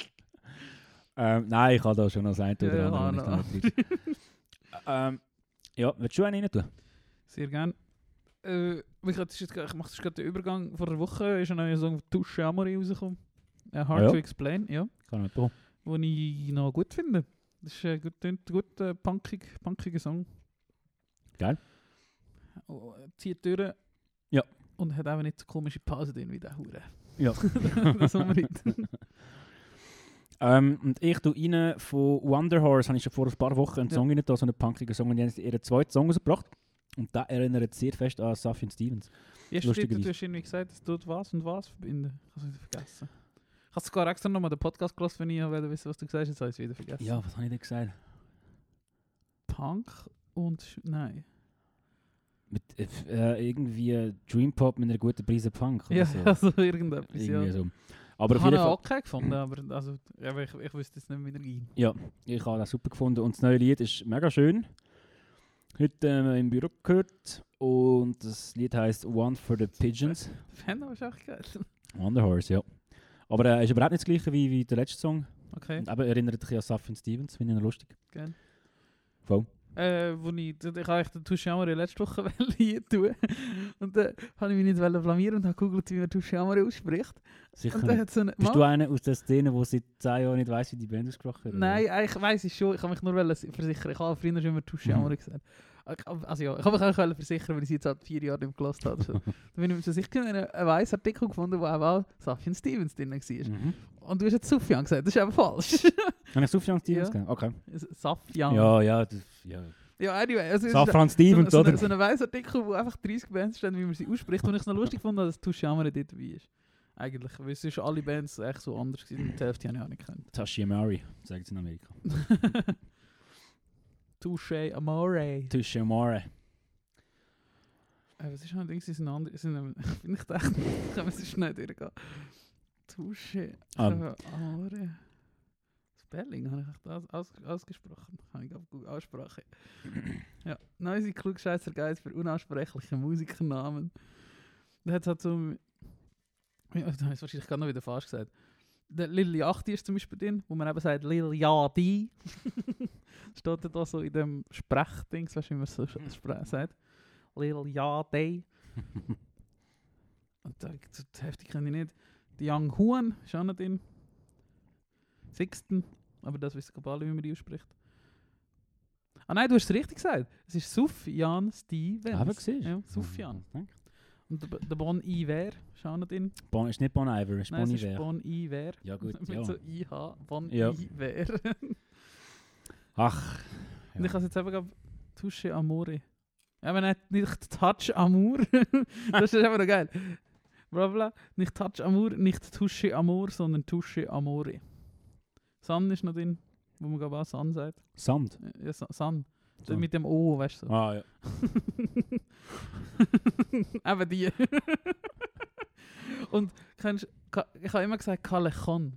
ähm, nein, ich habe da schon noch ein oder Ja, andere. ja, nicht ähm, ja, willst du einen rein tun? Sehr gerne. Äh, ich mache das gerade den Übergang. Vor einer Woche ist ein neuer Song von Touche Amore rausgekommen. Äh, Hard Ah, ja? to Explain, ja. Kann ich mitbekommen. Den ich noch gut finde. Das ist ein gut, gut äh, punkig, punkiger Song. Geil. Oh, zieht durch. Ja. Und hat auch nicht so komische Pause drin wie der Hure. Ja. das nicht. Ähm, und ich tue rein von Wonder Horse, habe ich schon vor ein paar Wochen einen Ja. Song rein, da, so einen punkigen Song, und die haben ihren zweiten Song rausgebracht. Und der erinnert sehr fest an Safin Stevens. Ja, stimmt, du hast irgendwie gesagt, es tut was und was verbinden. Ich habe es wieder vergessen. Ich habe sogar extra nochmal den Podcast gelassen, wenn ich wollte wissen, was du gesagt hast. Jetzt habe ich es wieder vergessen. Ja, was habe ich denn gesagt? Punk und... Sch Nein. Mit, äh, äh, irgendwie Dream Pop mit einer guten Prise Punk oder Ja, so. also irgendetwas, irgendwie ja. so. Aber ich habe ihn Fall, okay gefunden, aber also, ja, ich, ich wüsste jetzt nicht, wie er ging. ja, ich habe das super gefunden. Und das neue Lied ist mega schön. Heute ähm, im Büro gehört. Und das Lied heißt One for the Pigeons. Fan ist echt geil. Wonder Horse, ja. Aber er äh, ist überhaupt nicht das gleiche wie, wie der letzte Song. Okay, eben erinnert dich an Safin Stevens, finde ich lustig. geil. Voll. Äh, wo ich, ich habe eigentlich den Tushamare letzte Woche hier tun. Und dann habe ich mich nicht blamieren und habe gegoogelt, wie man Tushamare ausspricht. Sicher Und dann nicht. hat so eine... Bist du einer aus der Szene, der seit 10 Jahren nicht weiss, wie die Band ausgesprochen wird? Nein, eigentlich weiss ich schon. Ich habe mich nur versichern. Ich habe früher schon immer Tushamare Mhm. gesagt. Ich- Also ja, ich habe mich auch versichern, weil ich sie jetzt seit vier Jahren nicht gehört habe. Dann bin ich mir so sicher einen, einen weißen Artikel gefunden, wo auch Safian Stevens drin war. Mhm. Und du hast jetzt Sufjan gesagt, das ist eben falsch. Habe ich Sufjan Stevens Ja. Okay. Safjan. Ja, ja, das, ja. Ja, anyway. Also es ist Safran so, Stevens, so, oder? so, so ein weißer Artikel, wo einfach 30 Bands stehen, wie man sie ausspricht. Und ich es noch lustig fand, dass Tushamare dort dabei ist. Eigentlich, weil sonst alle Bands echt so anders und Die Hälfte habe ich auch nicht gekannt. Tashi Amari, sagt es in Amerika. Touche Amore. Tashi Amari. Äh, was ist noch Ding? Sie sind andere. Sie sind, bin ich dachte, können wir so schnell durchgehen. Touche Ah. Amore. Spelling, habe ich echt aus, aus, ausgesprochen. Habe ich auf Google Aussprache. ja, Noisy Klugscheißer Guys für unaussprechliche Musikernamen. Da hat es halt so. Ja, das habe ich wahrscheinlich gerade noch wieder falsch gesagt. Der Lil Yachty ist zum Beispiel drin, wo man eben sagt Lil Yachty. Steht da so in dem Sprechdings, weißt du, wie man so spre- sagt. Lil Yachty. Und da, das, das heftig kenne ich nicht. Die Young Huan ist auch noch drin. Sixten, aber das wissen alle, wie man die ausspricht. Ah nein, du hast es richtig gesagt. Es ist Sufjan Stevens. Aber siehst? Ja, Sufjan. Ja. Und der, der Bon Iver auch noch drin. Bon, ist nicht Bon Iver, ist Nein, Bon es ist Iver. Bon Iver. Ja gut, Mit ja. so IH. Bon Ja. Iver. Ach. Und ich habe jetzt eben gerade Touche Amore. Ja, aber nicht, nicht Touch Amour. das ist einfach noch geil. Bla bla. Nicht Touch Amour, nicht Touche Amor, sondern Touche Amore. San ist noch drin, wo man glaube auch San sagt. Sand. Ja, Sa- San. San. Mit dem O, weißt du. So. Ah ja. Eben die. Und kennst, ich habe immer gesagt Kalechon.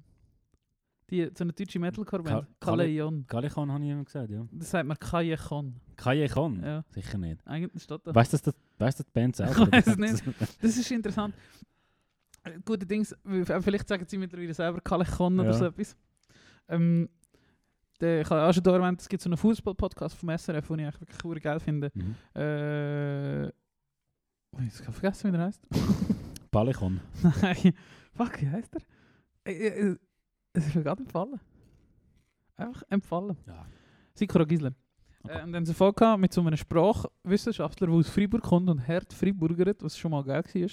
Die, so eine deutsche Metalcore-Band. Ka- Kale- Kalejon. Gallikan habe ich immer gesagt, ja. Das sagt man Kajechon. Kajekon? Ja, Sicher nicht. eigentlich steht da. Weißt du, dass das, weißt du, dass die Band selber? Ich weiss es nicht. Das ist interessant. Äh, Gute Dings, vielleicht sagen sie mittlerweile selber Kalechon oder Ja. so etwas. Ähm, der, ich habe auch schon da erwähnt, es gibt so einen Fußball-Podcast vom SRF, den ich eigentlich wirklich cool geil finde. Mhm. Äh, oh, jetzt habe ich vergessen, wie der heißt. Ballikon. Nein, fuck, wie heißt der? Äh, äh, äh, Es ist mir gerade empfallen. Einfach empfallen. Ja. Sikora Gisler. Okay. Äh, und dann sie Folge gehabt mit so einem Sprachwissenschaftler, der aus Freiburg kommt und hart Freiburgert, was schon mal geil war.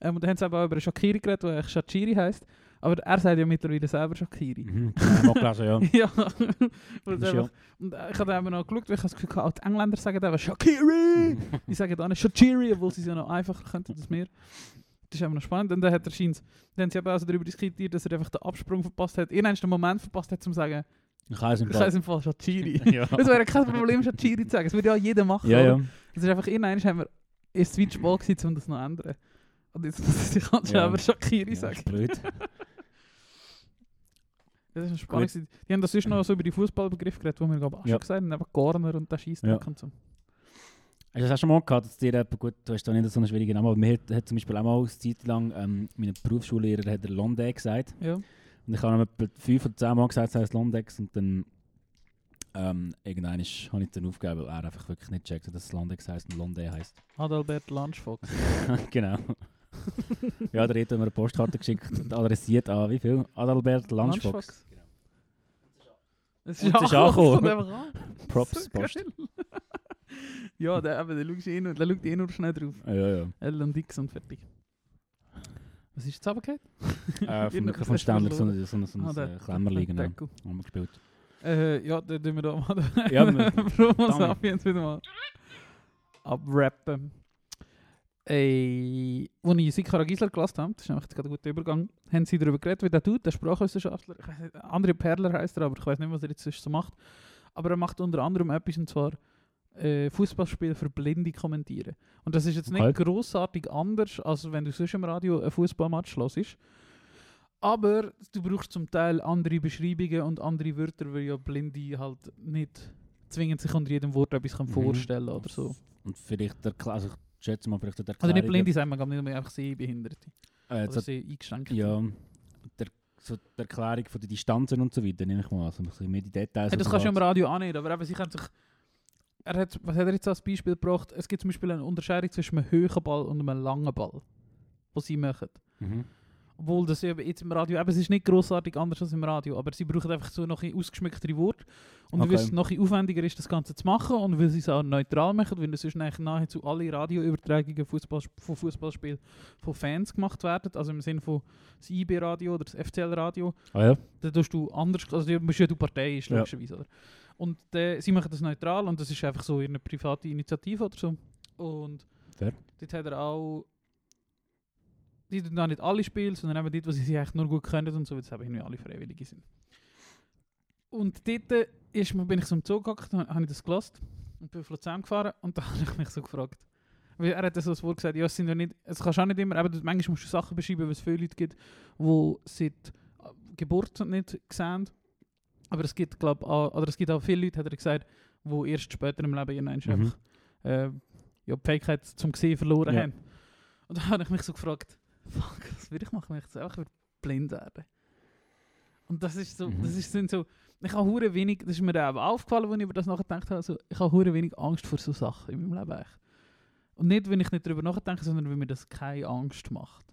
Ähm, und dann haben sie eben auch über einen Shakiri geredet, der eigentlich Shachiri heisst. Aber er sagt ja mittlerweile selber Shakiri. Mhm. Gelesen, ja. ja. und, Das einfach, und ich habe dann eben noch geschaut, weil ich das Gefühl auch die Engländer sagen eben Shakiri! Die sagen dann Shachiri, obwohl sie es ja noch einfacher könnten als wir. Das ist eben noch spannend. Und dann hat er scheint, dann haben sie eben also darüber diskutiert, dass er einfach den Absprung verpasst hat. Irgendwann den Moment verpasst hat, um zu sagen, Ich weiß ich heiße im Fall Shachiri. Ja. Es wäre kein Problem, Shachiri zu sagen. Das würde ja jeder machen. Ja, ja. Es ist einfach irgendwann haben wir ist es zu ball gewesen, um das noch zu ändern. Und jetzt muss ich halt Ja. selber Shakiri Ja, sagen. Das ist spannend. gewesen. Die haben das sonst noch so über die Fußballbegriff geredet, wo wir glaube ich auch Ja. schon gesagt haben, Corner und der schießt Ja. und so. Hast du das auch schon mal gehabt, dass dir jemand, gut, du hast da nicht so einen schwierigen Namen, aber mir hat, hat zum Beispiel auch mal eine Zeit lang, ähm, mein Berufsschullehrer hat der Londex gesagt. Ja. Und ich habe ihm etwa fünf oder zehn Mal gesagt, es heisst Londex. Und dann ähm, irgendwann habe ich dann aufgegeben, weil er einfach wirklich nicht checkt, dass es Londex heisst und Londe heisst. Adalbert Lunchfox. genau. ja, der hat mir eine Postkarte geschickt und adressiert an wie viel? Adalbert Lunchbox. Es es ist angekommen. Props, So Post. ja, der, eben, der schaut eh nur, der schaut eh nur schnell drauf. Ja, ja. L und X und fertig. Was ist jetzt runtergefallen? Äh, vom Mikrofonständer, so ein so, eine- so, Ah, der- äh, Klemmer liegen, ja. Haben wir gespielt. Äh, ja, dann tun wir da mal Ja, wir- Promo. Sapiens wieder mal abrappen. Ey, als ich Sikara Gisler gelassen habe, das ist gerade ein guter Übergang, haben sie darüber geredet, wie der tut, der Sprachwissenschaftler. Nicht, André Perler heißt er, aber ich weiß nicht, was er jetzt so macht. Aber er macht unter anderem etwas, und zwar äh, Fußballspiele für Blinde kommentieren. Und das ist jetzt nicht Okay. grossartig anders, als wenn du sonst im Radio ein Fußballmatch hörst. Aber du brauchst zum Teil andere Beschreibungen und andere Wörter, weil ja Blinde halt nicht zwingend sich unter jedem Wort etwas Mhm. vorstellen oder so. Und vielleicht, der, also schätze mal, vielleicht der Also nicht Blinde sagen wir gar nicht mehr, einfach Sehbehinderte. Äh, Oder jetzt, Seheingeschränkte. ja, der, so die Erklärung von den Distanzen und so weiter, nehme ich mal. Also ein bisschen mehr die Details. Ja, das kannst du im man Radio auch nicht, aber eben, sie können sich... Er hat, was hat er jetzt als Beispiel gebracht? Es gibt zum Beispiel eine Unterscheidung zwischen einem hohen Ball und einem langen Ball, was sie machen. Mhm. Obwohl das eben jetzt im Radio, eben, es ist nicht grossartig anders als im Radio, aber sie brauchen einfach so noch ein ausgeschmücktere Worte. Und Okay. weil es noch ein aufwendiger ist, das Ganze zu machen und weil sie es auch neutral machen, weil sonst eigentlich nahezu alle Radioübertragungen Fußball, von Fußballspielen von Fans gemacht werden, also im Sinne von das IB-Radio oder das FCL-Radio, Ah ja? dann tust du anders, also du musst ja du Partei ist, Ja. logischerweise, oder? Und äh, sie machen das neutral und das ist einfach so eine private Initiative oder so. Und Fair. dort hat er auch die tun auch nicht alle Spiele, sondern eben dort, wo sie sich eigentlich nur gut können und so, es eben irgendwie alle Freiwillige sind. Und dort ist, bin ich so im Zug gehockt, habe hab ich das gelassen und bin auf Luzern gefahren und da habe ich mich so gefragt. Weil er hat so das Wort gesagt, ja, es sind ja nicht, es kannst auch nicht immer, eben, manchmal musst du Sachen beschreiben, weil es viele Leute gibt, die seit äh, Geburt nicht sehen Aber es gibt, glaube oder es gibt auch viele Leute, hat er gesagt, die erst später im Leben ihren Mhm. einfach äh, ja, die Fähigkeit zum Sehen verloren Ja. haben. Und da habe ich mich so gefragt, fuck, was würde ich machen, wenn ich jetzt einfach blind werde? Und das ist so, Mhm. das ist sind so, ich habe hure wenig, das ist mir auch aufgefallen, als ich über das nachgedacht habe, so, ich habe hure wenig Angst vor so Sachen in meinem Leben eigentlich. Und nicht, wenn ich nicht darüber nachdenke, sondern wenn mir das keine Angst macht.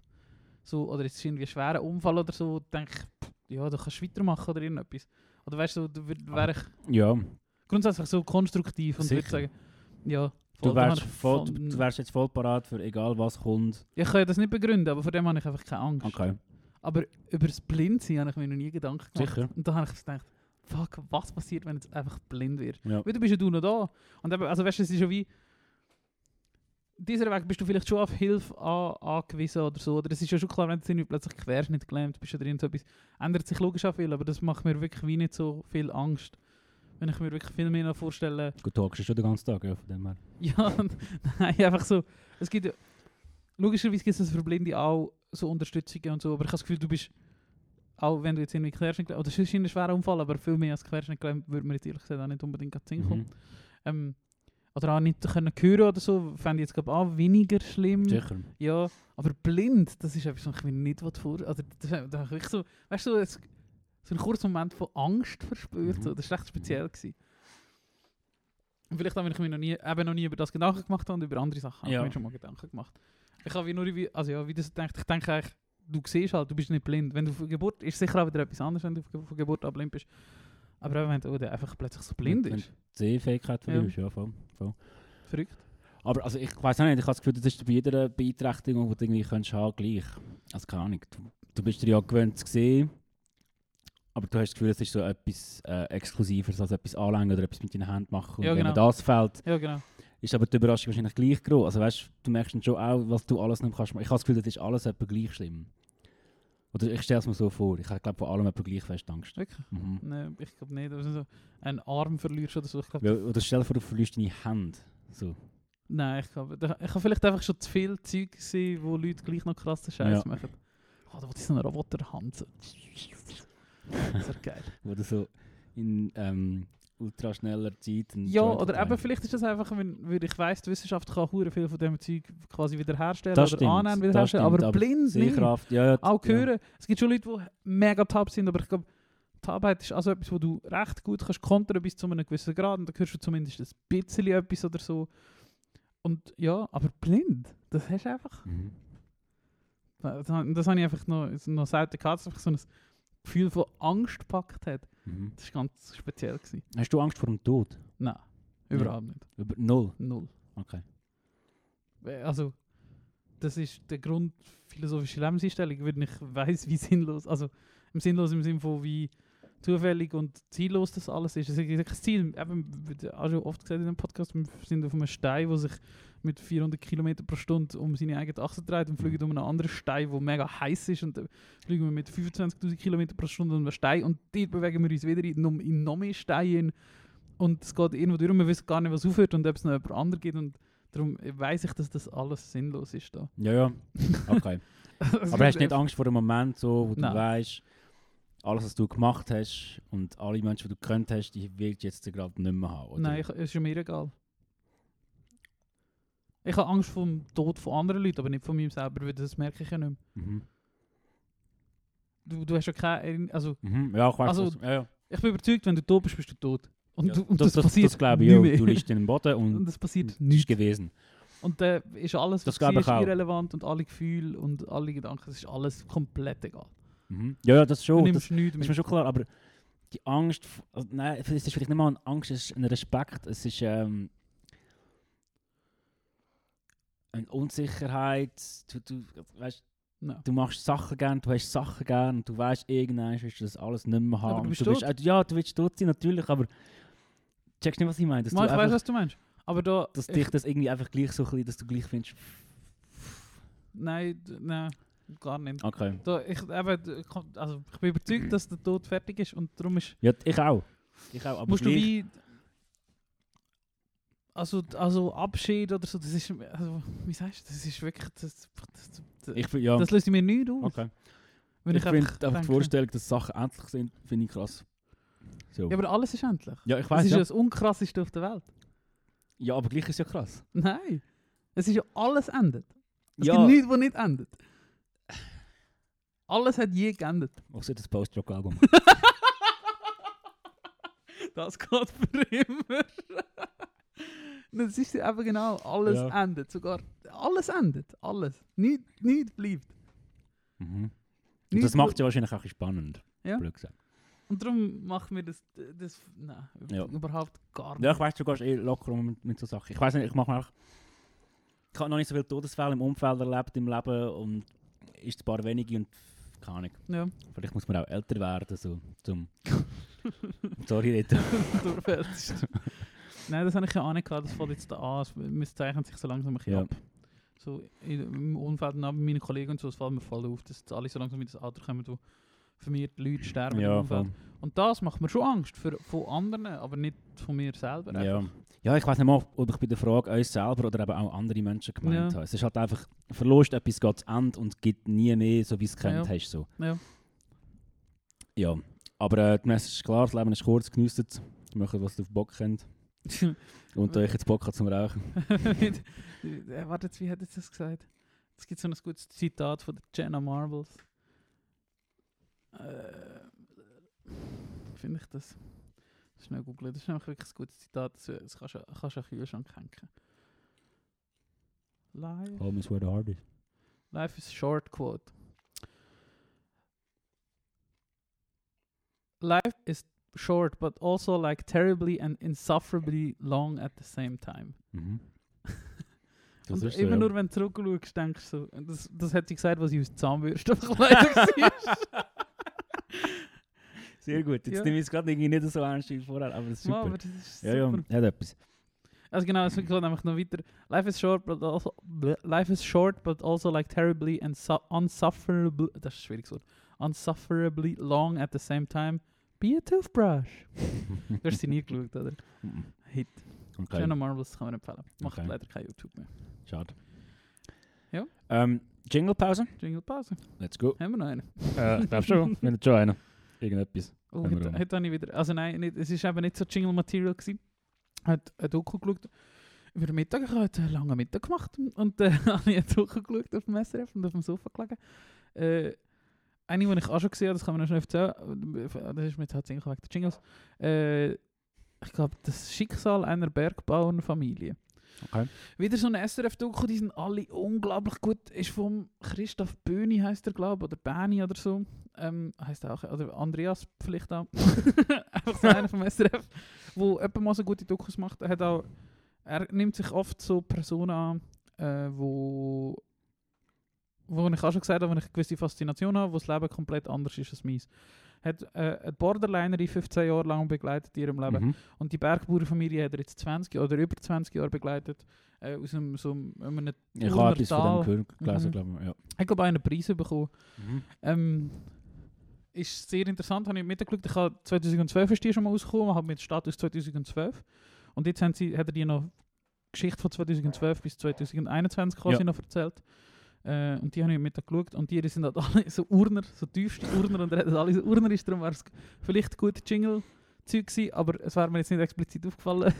So, oder es ist irgendwie ein schwerer Unfall oder so, denke ich, pff, ja, du kannst weitermachen oder irgendetwas. Oder weißt du, da wär- wäre ich Ja, grundsätzlich so konstruktiv und würde sagen, ja, du wärst, voll, du, du wärst jetzt voll parat für egal was kommt. Ich kann ja das nicht begründen, aber vor dem habe ich einfach keine Angst. Okay. Aber über das Blindsein habe ich mir noch nie Gedanken gemacht. Sicher. Und da habe ich gedacht, fuck, was passiert, wenn jetzt einfach blind wird? Ja. Weil du bist ja du noch da. Und eben, also weißt du, es ist ja wie, dieser Weg bist du vielleicht schon auf Hilfe an, angewiesen oder so. Oder es ist ja schon klar, wenn du plötzlich Querschnitt gelähmt bist oder irgend so etwas, ändert sich logisch auch viel, aber das macht mir wirklich wie nicht so viel Angst. Wenn ich mir wirklich viel mehr noch vorstelle, Gut, du ja schon den ganzen Tag, ja, von dem her. ja, nein, einfach so. Es gibt logischerweise gibt es für Blinde auch so Unterstützungen und so, aber ich habe das Gefühl, du bist, auch wenn du jetzt irgendwie Querschnitt oder es ist ein schwerer Unfall, aber viel mehr als Querschnitt würde mir jetzt ehrlich gesagt auch nicht unbedingt gerade in den Sinn kommen. Mhm. Ähm, oder auch nicht können hören oder so, fände ich jetzt glaube auch weniger schlimm. Sicher. Ja, aber blind, das ist etwas, was ich mir nicht vor... Also, das, ich wirklich so, weißt du, so, so einen kurzen Moment von Angst verspürt. Mhm. So. Das war recht speziell. Gewesen. Und vielleicht habe ich mir noch nie, eben noch nie über das Gedanken gemacht und über andere Sachen habe Ja. ich mir schon mal Gedanken gemacht. Ich habe wie nur, wie, also ja, wie das denkt, ich denke eigentlich, du siehst halt, du bist nicht blind. Wenn du von Geburt, ist sicher auch wieder etwas anderes, wenn du von Geburt an blind bist. Aber auch wenn du einfach plötzlich so blind Wenn- ist. Die Sehfähigkeit Ja. verlierst, ja, voll. voll. Verrückt. Aber also ich weiß nicht, ich habe das Gefühl, das ist bei jeder Beeinträchtigung, die du irgendwie kannst haben, gleich. Also keine Ahnung, du, du bist dir ja gewöhnt zu sehen, aber du hast das Gefühl, es ist so etwas äh, Exklusiveres, als etwas anlängen oder etwas mit deinen Händen machen. Und Ja, wenn genau. dir das fällt, Ja, genau. ist aber die Überraschung wahrscheinlich gleich groß. Also weißt du, merkst dann schon auch, was du alles nicht kannst machen. Ich habe das Gefühl, das ist alles etwa gleich schlimm. Oder ich stelle es mir so vor, ich glaube von allem etwa gleich fest Angst. Wirklich? Mhm. Nein, ich glaube nicht. Also so einen Arm verlierst oder so. Ich glaube, Weil, oder stell dir vor, du verlierst deine Hände. So. Nein, ich glaube, ich habe vielleicht einfach schon zu viel Zeug gesehen, wo Leute gleich noch krasse Scheiße Ja. machen. Oh, da wollte ich so eine Roboterhand. So. Das wäre geil. Wo du so in ähm, ultraschneller Zeit... Ja, oder eben vielleicht ist das einfach, wenn, weil ich weiss, die Wissenschaft kann hure viel von diesem Zeug quasi wiederherstellen Das oder stimmt, annehmen, wiederherstellen, stimmt, aber, aber blind nicht. Sehkraft, ja, ja. Auch ja. hören. Es gibt schon Leute, die mega taub sind, aber ich glaube, Taubheit ist also etwas, wo du recht gut kannst kontern bis zu einem gewissen Grad und da hörst du zumindest ein bisschen etwas oder so. Und ja, aber blind, das hast du einfach. Mhm. Das, das habe ich einfach noch, noch selten gehabt, einfach so ein Gefühl von Angst gepackt hat. Mhm. Das war ganz speziell. Gewesen. Hast du Angst vor dem Tod? Nein, überhaupt nicht. Über null? Null. Okay. Also, das ist der Grund philosophische Lebenseinstellung, weil ich weiß, wie sinnlos, also im sinnlos im Sinne von wie zufällig und ziellos das alles ist. Es ist kein Ziel. Eben, wird auch schon oft gesagt in dem Podcast, wir sind auf einem Stein, der sich mit 400 km pro Stunde um seine eigene Achse dreht und fliegen um einen anderen Stein, der mega heiß ist und dann fliegen wir mit 25'000 km pro Stunde um einen Stein und dort bewegen wir uns wieder in, in noch mehr Steine und es geht irgendwo durch und wir wissen gar nicht, was aufhört und ob es noch jemand anderes gibt und darum weiß ich, dass das alles sinnlos ist da. Ja, ja. Okay. Aber hast du nicht Angst vor dem Moment, so, wo du Nein. weißt, alles, was du gemacht hast und alle Menschen, die du gekannt hast, die willst du jetzt gerade nicht mehr haben? Oder? Nein, ich, es ist mir egal. Ich habe Angst vor dem Tod von anderen Leuten, aber nicht von mir selber, weil das merke ich ja nicht mehr. Mhm. Du, du hast ja keine... Also, Mhm. Ja, ich weiß Also. Ja, ja. ich bin überzeugt, wenn du tot bist, bist du tot. Und, Ja, du, und das, das, das, passiert das glaube ich auch. Du liegst in den Boden und und es passiert ist nichts. gewesen. Und dann ist alles, Das was auch. irrelevant und alle Gefühle und alle Gedanken, es ist alles komplett egal. Mhm. Ja, ja, das Du schon. Das, nimmst nichts Das ist mir schon klar, aber die Angst, also, nein, es ist vielleicht nicht mal eine Angst, es ist ein Respekt, es ist ähm, eine Unsicherheit. Du, du, weißt, Nein. du machst Sachen gern, du hast Sachen gern und du weißt, irgendwann wirst du das alles nicht mehr haben. Aber du bist willst, tot. äh, ja, du willst tot sein, natürlich, aber checkst nicht, was ich meine? Dass, Mal, du ich weiß, was du meinst. Aber da... dass ich- dich das irgendwie einfach gleich so ein dass du gleich findest, Nein, nein, gar nicht. okay. Da, ich, eben, also, ich bin überzeugt, dass der Tod fertig ist und darum ist, Ja, ich auch. Ich auch, aber musst du wie... Also, also Abschied oder so, das ist... Also, wie sagst du, das ist wirklich... Das, das, das, ich, ja, das löst mir nichts aus. okay. Wenn Ich ich, finde einfach die Vorstellung, dass Sachen endlich sind, finde ich krass. So. Ja, aber alles ist endlich. Ja, ich Das weiß ist ja. das Unkrasseste auf der Welt. Ja, aber gleich ist ja krass. Nein. Es ist ja alles endet. Es Ja. gibt nichts, was nicht endet. Alles hat je geendet. Ist das Post-Rock-Album? Das geht für immer. Das ist eben genau, alles Ja. endet. Sogar alles endet. Alles. Nichts nicht bleibt. mhm. Und Nichts das macht bleibt. ja wahrscheinlich auch spannend. Ja. blöd gesagt. Und darum macht mir das, das nein, Ja. überhaupt gar nicht. Ja, ich weiss, du gehst eh locker um mit, mit so Sachen. Ich weiß nicht, ich mache auch... Ich habe noch nicht so viele Todesfälle im Umfeld erlebt im Leben und ist ein paar wenige und keine Ahnung. Ja, Vielleicht muss man auch älter werden, so zum... Sorry, Rita. Nein, das habe ich ja auch nicht gehabt. Das fällt jetzt da an. Es- zeichnet sich so langsam ein bisschen Ja. ab. So in, im Umfeld bei meinen Kollegen und so, es fällt mir voll auf, dass alle so langsam in das Alter kommen, wo vermehrt Leute sterben im Ja, Umfeld. voll. Und das macht mir schon Angst für, von anderen, aber nicht von mir selber. Ja. einfach. ja, ich weiß nicht mal, ob ich bei der Frage uns selber oder eben auch andere Menschen gemeint Ja. habe. Es ist halt einfach, Verlust, etwas geht zu Ende und gibt nie mehr, so wie es kennt Ja. hast. So. Ja. Ja, aber äh, die Message ist klar, das Leben ist kurz, genießt es, macht was ihr auf Bock kennt und euch jetzt Bock hat zum Rauchen. Äh, Warte, wie hat jetzt das gesagt? Es gibt so ein gutes Zitat von der Jenna Marbles. Äh, Finde ich das? Schnell googeln. Das ist nämlich wirklich ein gutes Zitat. Das, das kannst du kannst du an den Kühlschrank hängen. Life, Home is where the heart is. life is short quote. Life is short, but also like terribly and insufferably long at the same time. Mhm. Das ist so, immer ja. nur, wenn du zurückschaust, denkst du so, das, das hat sie gesagt, was ich aus Zahnbürste war. Sehr gut, jetzt Ja. nehme ich es gerade irgendwie nicht so ernst wie vorher, aber das ist super. aber das ist ja, ja, super. hat etwas. Also genau, es geht nämlich noch weiter. Life is short, but also bleh, life is short, but also like terribly and su unsufferably. Das ist ein schwieriges Wort. Unsufferably long at the same time. Be a toothbrush. du hast sie nie geschaut, oder? Hit. Okay. Schöner Marbles kann man empfehlen. Macht Okay. leider kein YouTube mehr. Schade. Ja. Ähm, Jingle-Pause? Jingle Pause. Let's go. Haben wir noch einen? Äh, ich glaube schon. Wir haben schon einen. Irgendetwas. Oh, heute, heute habe ich wieder. Also nein, nicht, es ist eben nicht so Jingle Material gewesen. Hat ein Doku geschaut über Mittag. Ich habe einen langen Mittag gemacht und äh, habe ich ein Doku geschaut auf dem SRF und auf dem Sofa gelegen. Äh, eine, die ich auch schon gesehen habe, das kann man noch schnell erzählen. Das ist mir jetzt halt wegen der Jingles. Äh, ich glaube, das Schicksal einer Bergbauernfamilie. Okay. Wieder so ein SRF-Doku, die sind alle unglaublich gut. Ist vom Christoph Böhni, heißt er, glaube ich, oder Bäni oder so. Ähm, heißt er auch, oder Andreas vielleicht auch. Einfach so einer vom SRF, wo etwa mal so gute Dokus macht. Er, hat auch, er nimmt sich oft so Personen an, äh, wo, wo ich auch schon gesagt habe, wo ich eine gewisse Faszination habe, wo das Leben komplett anders ist als meins. Hat äh, eine Borderlinerin 15 Jahre lang begleitet in ihrem Leben. Mhm. Und die Bergbauernfamilie hat er jetzt 20 oder über 20 Jahre begleitet. Äh, aus einem, so einem, Ich habe etwas von dem gelesen, Mhm. glaube ich. Ja. Ich glaube, einen Preis bekommen. Mhm. Ähm, ist sehr interessant, habe ich mitgeschaut. Ich habe 2012 ist die schon mal rausgekommen, habe mit Status 2012. Und jetzt haben sie, hat er die noch Geschichte von 2012 bis 2021 quasi Ja. noch erzählt. Äh, und die habe ich mitgeschaut. Und die sind halt alle so Urner, so tiefste Urner. Und das alle so Urner ist, darum wäre es vielleicht gut Jingle. Zeug gewesen, aber es wäre mir jetzt nicht explizit aufgefallen.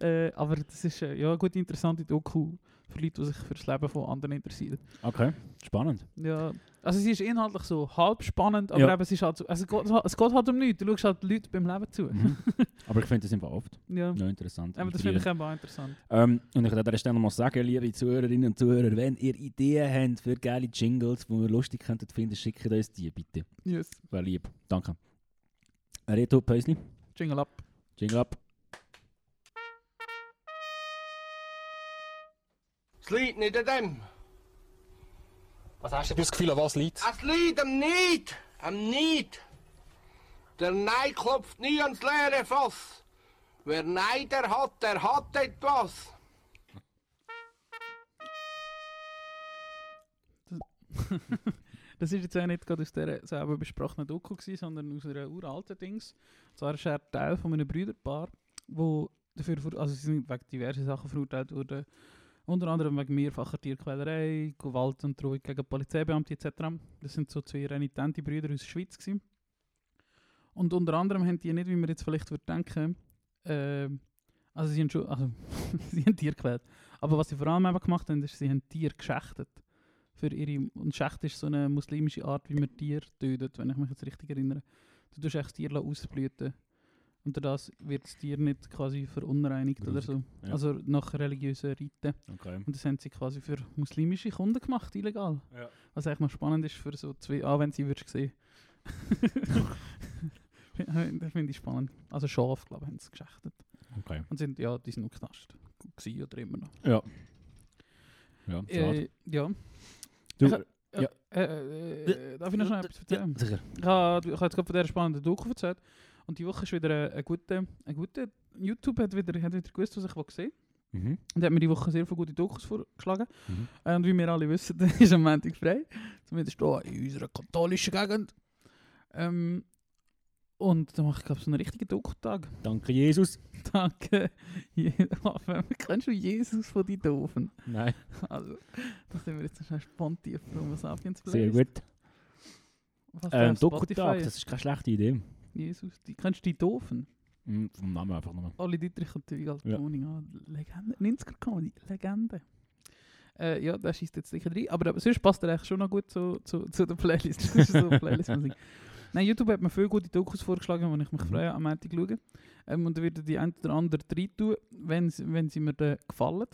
äh, aber das ist äh, ja eine gute, interessante Doku für Leute, die sich für das Leben von anderen interessieren. Okay, spannend. Ja, also sie ist inhaltlich so halb spannend, aber Ja. eben, es ist halt so, also es geht, es geht halt um nichts, du schaust halt Leute beim Leben zu. Mhm. Aber ich finde das einfach oft Ja, noch interessant. aber das finde ich auch interessant. Ähm, und ich würde an dieser Stelle noch mal sagen, liebe Zuhörerinnen und Zuhörer, wenn ihr Ideen habt für geile Jingles, die wir lustig könnten finden, schickt uns die bitte. Yes. Wäre lieb. Danke. Reto Päusli, Jingle up. Jingle ab. Es liegt nicht an dem. Was hast du das Gefühl, an was liegt Es liegt am Neid. Am Neid. Der Neid klopft nie ans leere Fass. Wer Neider hat, der hat etwas. Das ist jetzt auch nicht gerade aus dieser selber besprochenen Doku gewesen, sondern aus einer uralten Dings. Und zwar ist er Teil von einem Brüderpaar, wo dafür, also sie sind wegen diversen Sachen verurteilt worden. Unter anderem wegen mehrfacher Tierquälerei, Gewalt und Drohung gegen Polizeibeamte etc. Das sind so zwei renitente Brüder aus der Schweiz gewesen. Und unter anderem haben die nicht, wie man jetzt vielleicht würde denken, äh, also sie haben schon, also sie haben Tiere gewählt. Aber was sie vor allem gemacht haben, ist, sie haben Tiere geschächtet. Für ihre, und Schächt ist so eine muslimische Art, wie man Tiere tötet, wenn ich mich jetzt richtig erinnere. Du tust echt das Tier ausblüten. Und das wird das Tier nicht quasi verunreinigt oder Grusig, so. ja. Also nach religiösen Riten. Okay. Und das haben sie quasi für muslimische Kunden gemacht, illegal. Ja. Was eigentlich noch spannend ist für so zwei, ah, wenn sie würdest sehen. das finde ich spannend. Also Schaf, glaube ich, haben sie geschächtet. Okay. Und sind, ja, die sind noch Knast. Gewesen oder immer noch. Ja. Ja. Äh, ja. Du- ich, ja. Äh, äh, äh, darf ich noch schnell etwas erzählen? Sicher. Ich habe ich habe jetzt gerade von dieser spannenden Doku erzählt. Und die Woche ist wieder ein, guter, ein guter YouTube hat wieder, hat wieder gewusst, was ich will sehen Mhm. Und hat mir die Woche sehr viele gute Dokus vorgeschlagen. Mhm. Äh, Und wie wir alle wissen, ist am Montag frei. Zumindest hier in unserer katholischen Gegend. Ähm, und da mache ich, glaube ich, so einen richtigen Dokutag. Danke, Jesus. Danke. Je Kennst du Jesus von die Doofen? Nein, Also, das sind wir jetzt schnell spontan für Homo Sapiens sehr gut. Was Ähm, Dokutag, das ist keine schlechte Idee. Jesus, die, kennst du die Doofen? Mhm, vom Namen einfach nochmal. Alle Dietrich und die alte Ja. Wohnung an. Legende. 90er Comedy, Legende. Äh, ja, der schießt jetzt sicher rein. Aber, aber sonst passt er eigentlich schon noch gut zu, zu, zu der Playlist. Das ist so Playlist-Musik. Nein, YouTube hat mir viele gute Dokus vorgeschlagen, die ich mich Mhm. freue, am Montag schauen. Ähm, und da werde ich die ein oder andere rein tun, wenn, sie- wenn sie mir dann gefallen.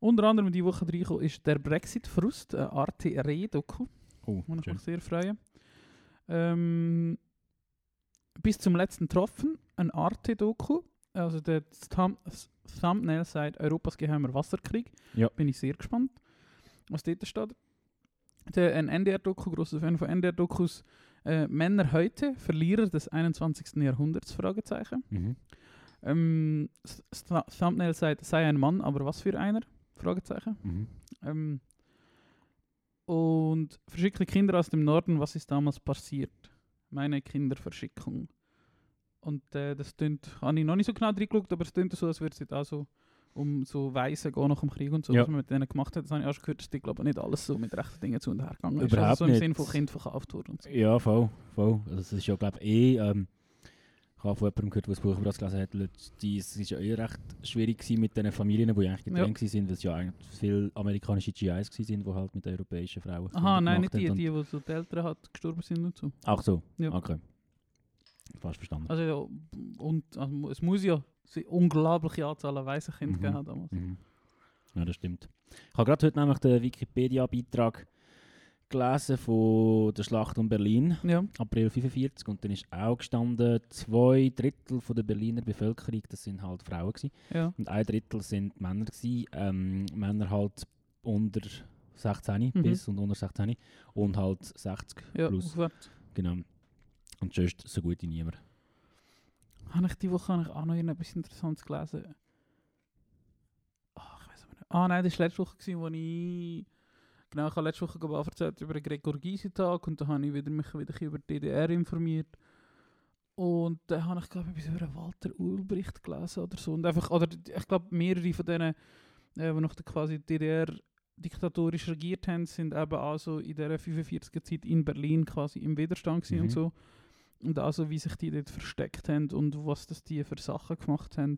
Unter anderem die Woche reingekommen ist der Brexit-Frust, eine Arte Re-Doku, Oh, wo ich mich sehr freue. Ähm, bis zum letzten Tropfen, ein Arte-Doku. Also der Thumb Thumbnail sagt Europas geheimer Wasserkrieg. Ja. Bin ich sehr gespannt, was dort steht. Der, ein NDR-Doku, grosser Fan von NDR-Dokus. Äh, Männer heute, Verlierer des 21. Jahrhunderts? Fragezeichen. Mhm. Ähm, Thumbnail sagt, sei ein Mann, aber was für einer? Fragezeichen. Mhm. Ähm, und verschickte Kinder aus dem Norden, was ist damals passiert? Meine Kinderverschickung. Und äh, das tönt, habe ich noch nicht so genau reingeschaut, aber es tönt so, als würde es auch so um so Weisen gehen nach dem Krieg und so, Ja. was man mit denen gemacht hat. Das habe ich auch schon gehört, dass die, glaube ich, nicht alles so mit rechten Dingen zu und her gegangen ist. Überhaupt also so im. Sinne von Kind verkauft wurde und so. Ja, voll, voll. Also das ist ja, glaube ich, eh... Ähm, ich habe von jemandem gehört, der das Buch über das gelesen hat, Leute, die, es ist ja eh recht schwierig gewesen mit den Familien, die eigentlich getrennt waren, weil es ja eigentlich viele amerikanische GIs waren, die halt mit europäischen Frauen Aha, nein, nicht die, haben die, die so die Eltern hat, gestorben sind und so. Ach so, Ja. okay. Fast verstanden. Also ja, und also, es muss ja eine unglaubliche Anzahl an Waisenkinder Mhm. gegeben haben damals. Mhm. Ja, das stimmt. Ich habe gerade heute nämlich den Wikipedia-Beitrag gelesen von der Schlacht um Berlin, Ja. April 45, und dann ist auch gestanden, zwei Drittel von der Berliner Bevölkerung, das sind halt Frauen gewesen, Ja. und ein Drittel sind Männer gewesen, ähm, Männer halt unter 16 Mhm. bis und unter 16 und halt 60 Ja, plus, aufwärts. genau. Und sonst so gut wie niemand. Habe ich die Woche ich auch noch irgendetwas Interessantes gelesen? Ah, ich weiß nicht. Ah nein, das war letzte Woche, gewesen, wo ich... Genau, ich habe letzte Woche erzählt über den Gregor Gysi-Tag und da habe ich wieder, mich wieder über die DDR informiert. Und dann habe ich glaube ich über Walter Ulbricht gelesen oder so. Und einfach, oder ich glaube mehrere von denen, äh, die noch quasi DDR diktatorisch regiert haben, sind eben auch so in dieser 45er Zeit in Berlin quasi im Widerstand Mhm. und so. Und also wie sich die dort versteckt haben und was das die für Sachen gemacht haben.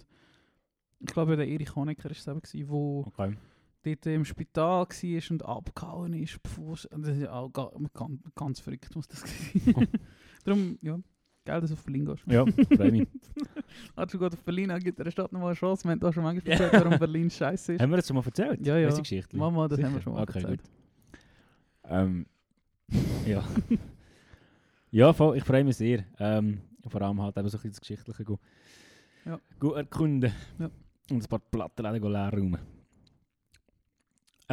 Ich glaube, der Erich Honecker war es eben, gewesen, wo Okay. Dort im Spital war und abgehauen ist. es- Das ist ja auch ga- ganz, ganz verrückt, muss das sein. Darum, ja, geil, dass du auf Berlin gehst. Ja, freue mich. Hast du gerade auf Berlin, gibt der Stadt noch mal eine Chance. Wir haben da schon manchmal erzählt, warum Berlin scheiße ist. Haben wir das schon mal erzählt? Ja, ja. Unsere Geschichte? Mama, das haben wir Sicher? schon mal okay, erzählt. Gut. Ähm, ja. ja, voll, ich freue mich sehr. Ähm, vor allem halt eben so ein bisschen das Geschichtliche go, Ja. go erkunden. Ja. Und ein paar Plattenläden go leer räumen.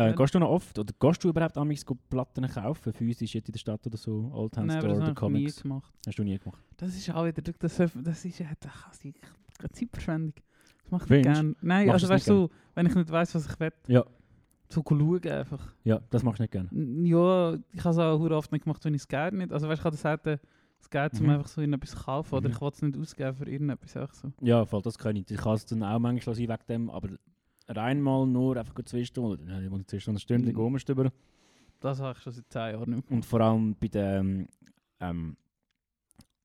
Äh, gehst du noch oft, oder gehst du überhaupt amigs Platten kaufen, physisch jetzt in der Stadt oder so, Oldtown Nein, Store oder ich nie Comics? gemacht. Hast du nie gemacht? Das ist auch wieder, das, das ist ja Zeitverschwendung. Das mache ich gerne. Nein, Machst also weißt du, so, wenn ich nicht weiss, was ich will, Ja. so schauen einfach. Ja, das machst du nicht gerne. Ja, ich habe es auch oft nicht gemacht, wenn ich es gerne nicht. Also weißt du, ich habe das Geld, um Mhm. einfach so irgendetwas zu kaufen oder Mhm. ich will es nicht ausgeben für irgendetwas. So. Ja, voll, das kann ich. Ich kann es dann auch manchmal sein wegen dem, aber rein mal nur einfach zwei Stunden, ja, zwei Stunden, eine Stunde Mhm. rumstöbern. Das habe ich schon seit 10 Jahren nicht Und vor allem bei den ähm,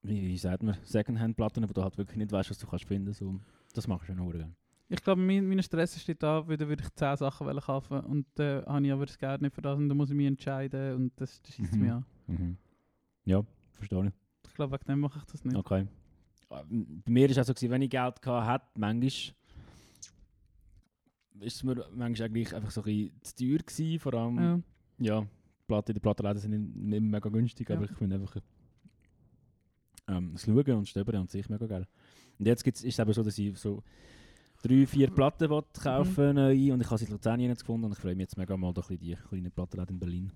wie, wie sagt man, Secondhand-Platten, wo du halt wirklich nicht weißt, was du kannst finden. So, das mache ich schon noch gerne. Ich glaube, mein, mein Stress steht da, weil würde ich 10 Sachen wollen kaufen und dann äh, habe ich aber das Geld nicht für das und dann muss ich mich entscheiden und das, das schießt Mhm. mich an. Mhm. Ja, verstehe ich. Ich glaube, wegen dem mache ich das nicht. Okay. Ah, Bei mir war es auch so, wenn ich Geld hatte, manchmal ist es mir manchmal eigentlich einfach so ein bisschen zu teuer gewesen, vor allem, Ja. ja, die Platten, die Plattenläden sind nicht, nicht mega günstig, Ja. aber ich finde einfach ähm, das Schauen und Stöbern an sich mega geil. Und jetzt gibt's, ist es eben so, dass ich so drei, vier Platten kaufen neu und ich habe sie in Luzern jetzt gefunden und ich freue mich jetzt mega mal ein die kleinen Plattenläden in Berlin.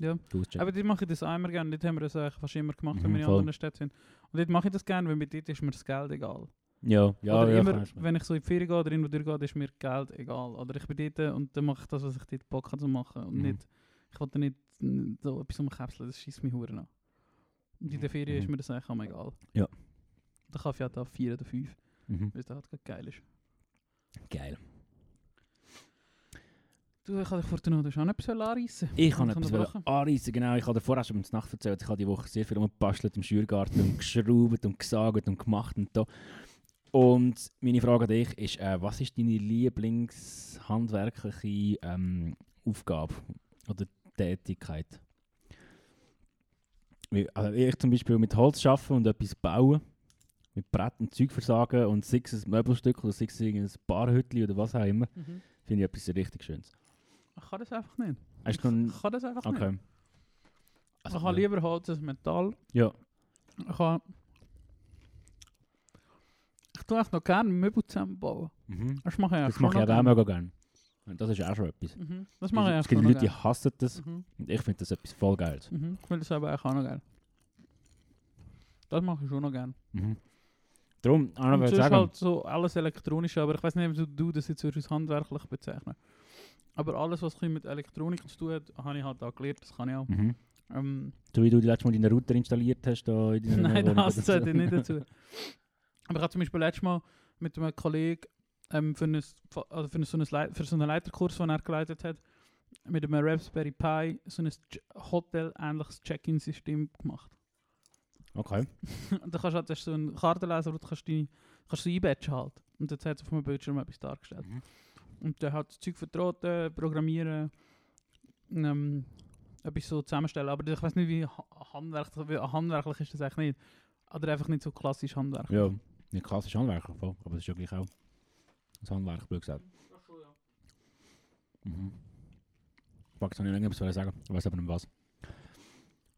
Ja. Aber dort mache ich das auch immer gerne. Dort haben wir das eigentlich fast immer gemacht, wenn Mhm, wir in anderen Städten sind. Und dort mache ich das gerne, weil mit dort ist mir das Geld egal. Ja, ja, oder ja, immer, wenn ich so in die Ferien gehe oder irgendwo durchgehe, ist mir Geld egal. Oder ich bin dort und dann mache ich das, was ich dort Bock habe zu machen. Und Mhm. nicht, ich wollte nicht so etwas umkapseln, das schießt mich Huren an. Und in der Ferien ist Mhm. mir das eigentlich auch egal. Ja. Da kann ich ja da vier oder fünf, Mhm. weil es halt gerade geil ist. Geil. Du, ich habe dich vorhin noch, auch noch etwas anreissen. Ich kann etwas anreissen, genau. Ich habe dir vorher schon in der Nacht erzählt, ich habe die Woche sehr viel umgebastelt im Schürgarten und geschraubt und gesagt und gemacht und da. Und meine Frage an dich ist, äh, was ist deine lieblingshandwerkliche ähm, Aufgabe oder Tätigkeit? Wie- Also ich zum Beispiel mit Holz arbeiten und etwas bauen, mit Brett und Zeug versagen und sei es ein Möbelstück oder sei es ein Barhütli oder was auch immer, Mhm. finde ich etwas richtig Schönes. Ich kann das einfach nicht. Hast du Ich kann das einfach nicht. Okay. ich habe lieber Holz als Metall. Ja. Ich habe... Ich tue echt noch gerne Möbel zusammenbauen. Mhm. Das mache ich Das eigentlich mache ich schon auch noch mega gerne. Und das ist auch schon etwas. Mhm. Das mache ich es eigentlich gibt schon noch Leute, die gerne. hassen das. Mhm. Und ich finde das etwas voll Geiles. Mhm. Ich will das aber auch noch gerne. Das mache ich schon noch gerne. Mhm. Darum, Anna Und würde sonst sagen, halt so alles elektronisch, aber ich weiß nicht, ob du das jetzt als handwerklich bezeichnen. Aber alles, was ein bisschen mit Elektronik zu tun hat, habe ich halt auch gelernt, das kann ich auch. mhm. Ähm, so wie du die letzte Mal deinen Router installiert hast, da in deiner Nein, Wohnung das zählt nicht dazu. Aber ich habe zum Beispiel letztes Mal mit einem Kollegen ähm, für, ein, also für, so einen Leit- für so einen Leiterkurs, den er geleitet hat, mit einem Raspberry Pi so ein Ch- Hotel-ähnliches Check-in-System gemacht. Okay. Und da kannst du halt, das ist so ein Kartenleser, wo du kannst, die, kannst du einbatchen halt. Und jetzt hat es auf meinem Bildschirm etwas dargestellt. Mhm. Und dann hat das Zeug vertraten, programmieren, ähm, etwas so zusammenstellen. Aber ich weiß nicht, wie ha- handwerklich, wie handwerklich ist das eigentlich nicht. Oder einfach nicht so klassisch handwerklich. Ja, nicht klassisch Handwerker, aber das ist ja gleich auch ein Handwerk, blöd gesagt. Mhm. Fuck, jetzt habe ich noch irgendwas sagen. Ich weiß aber nicht was.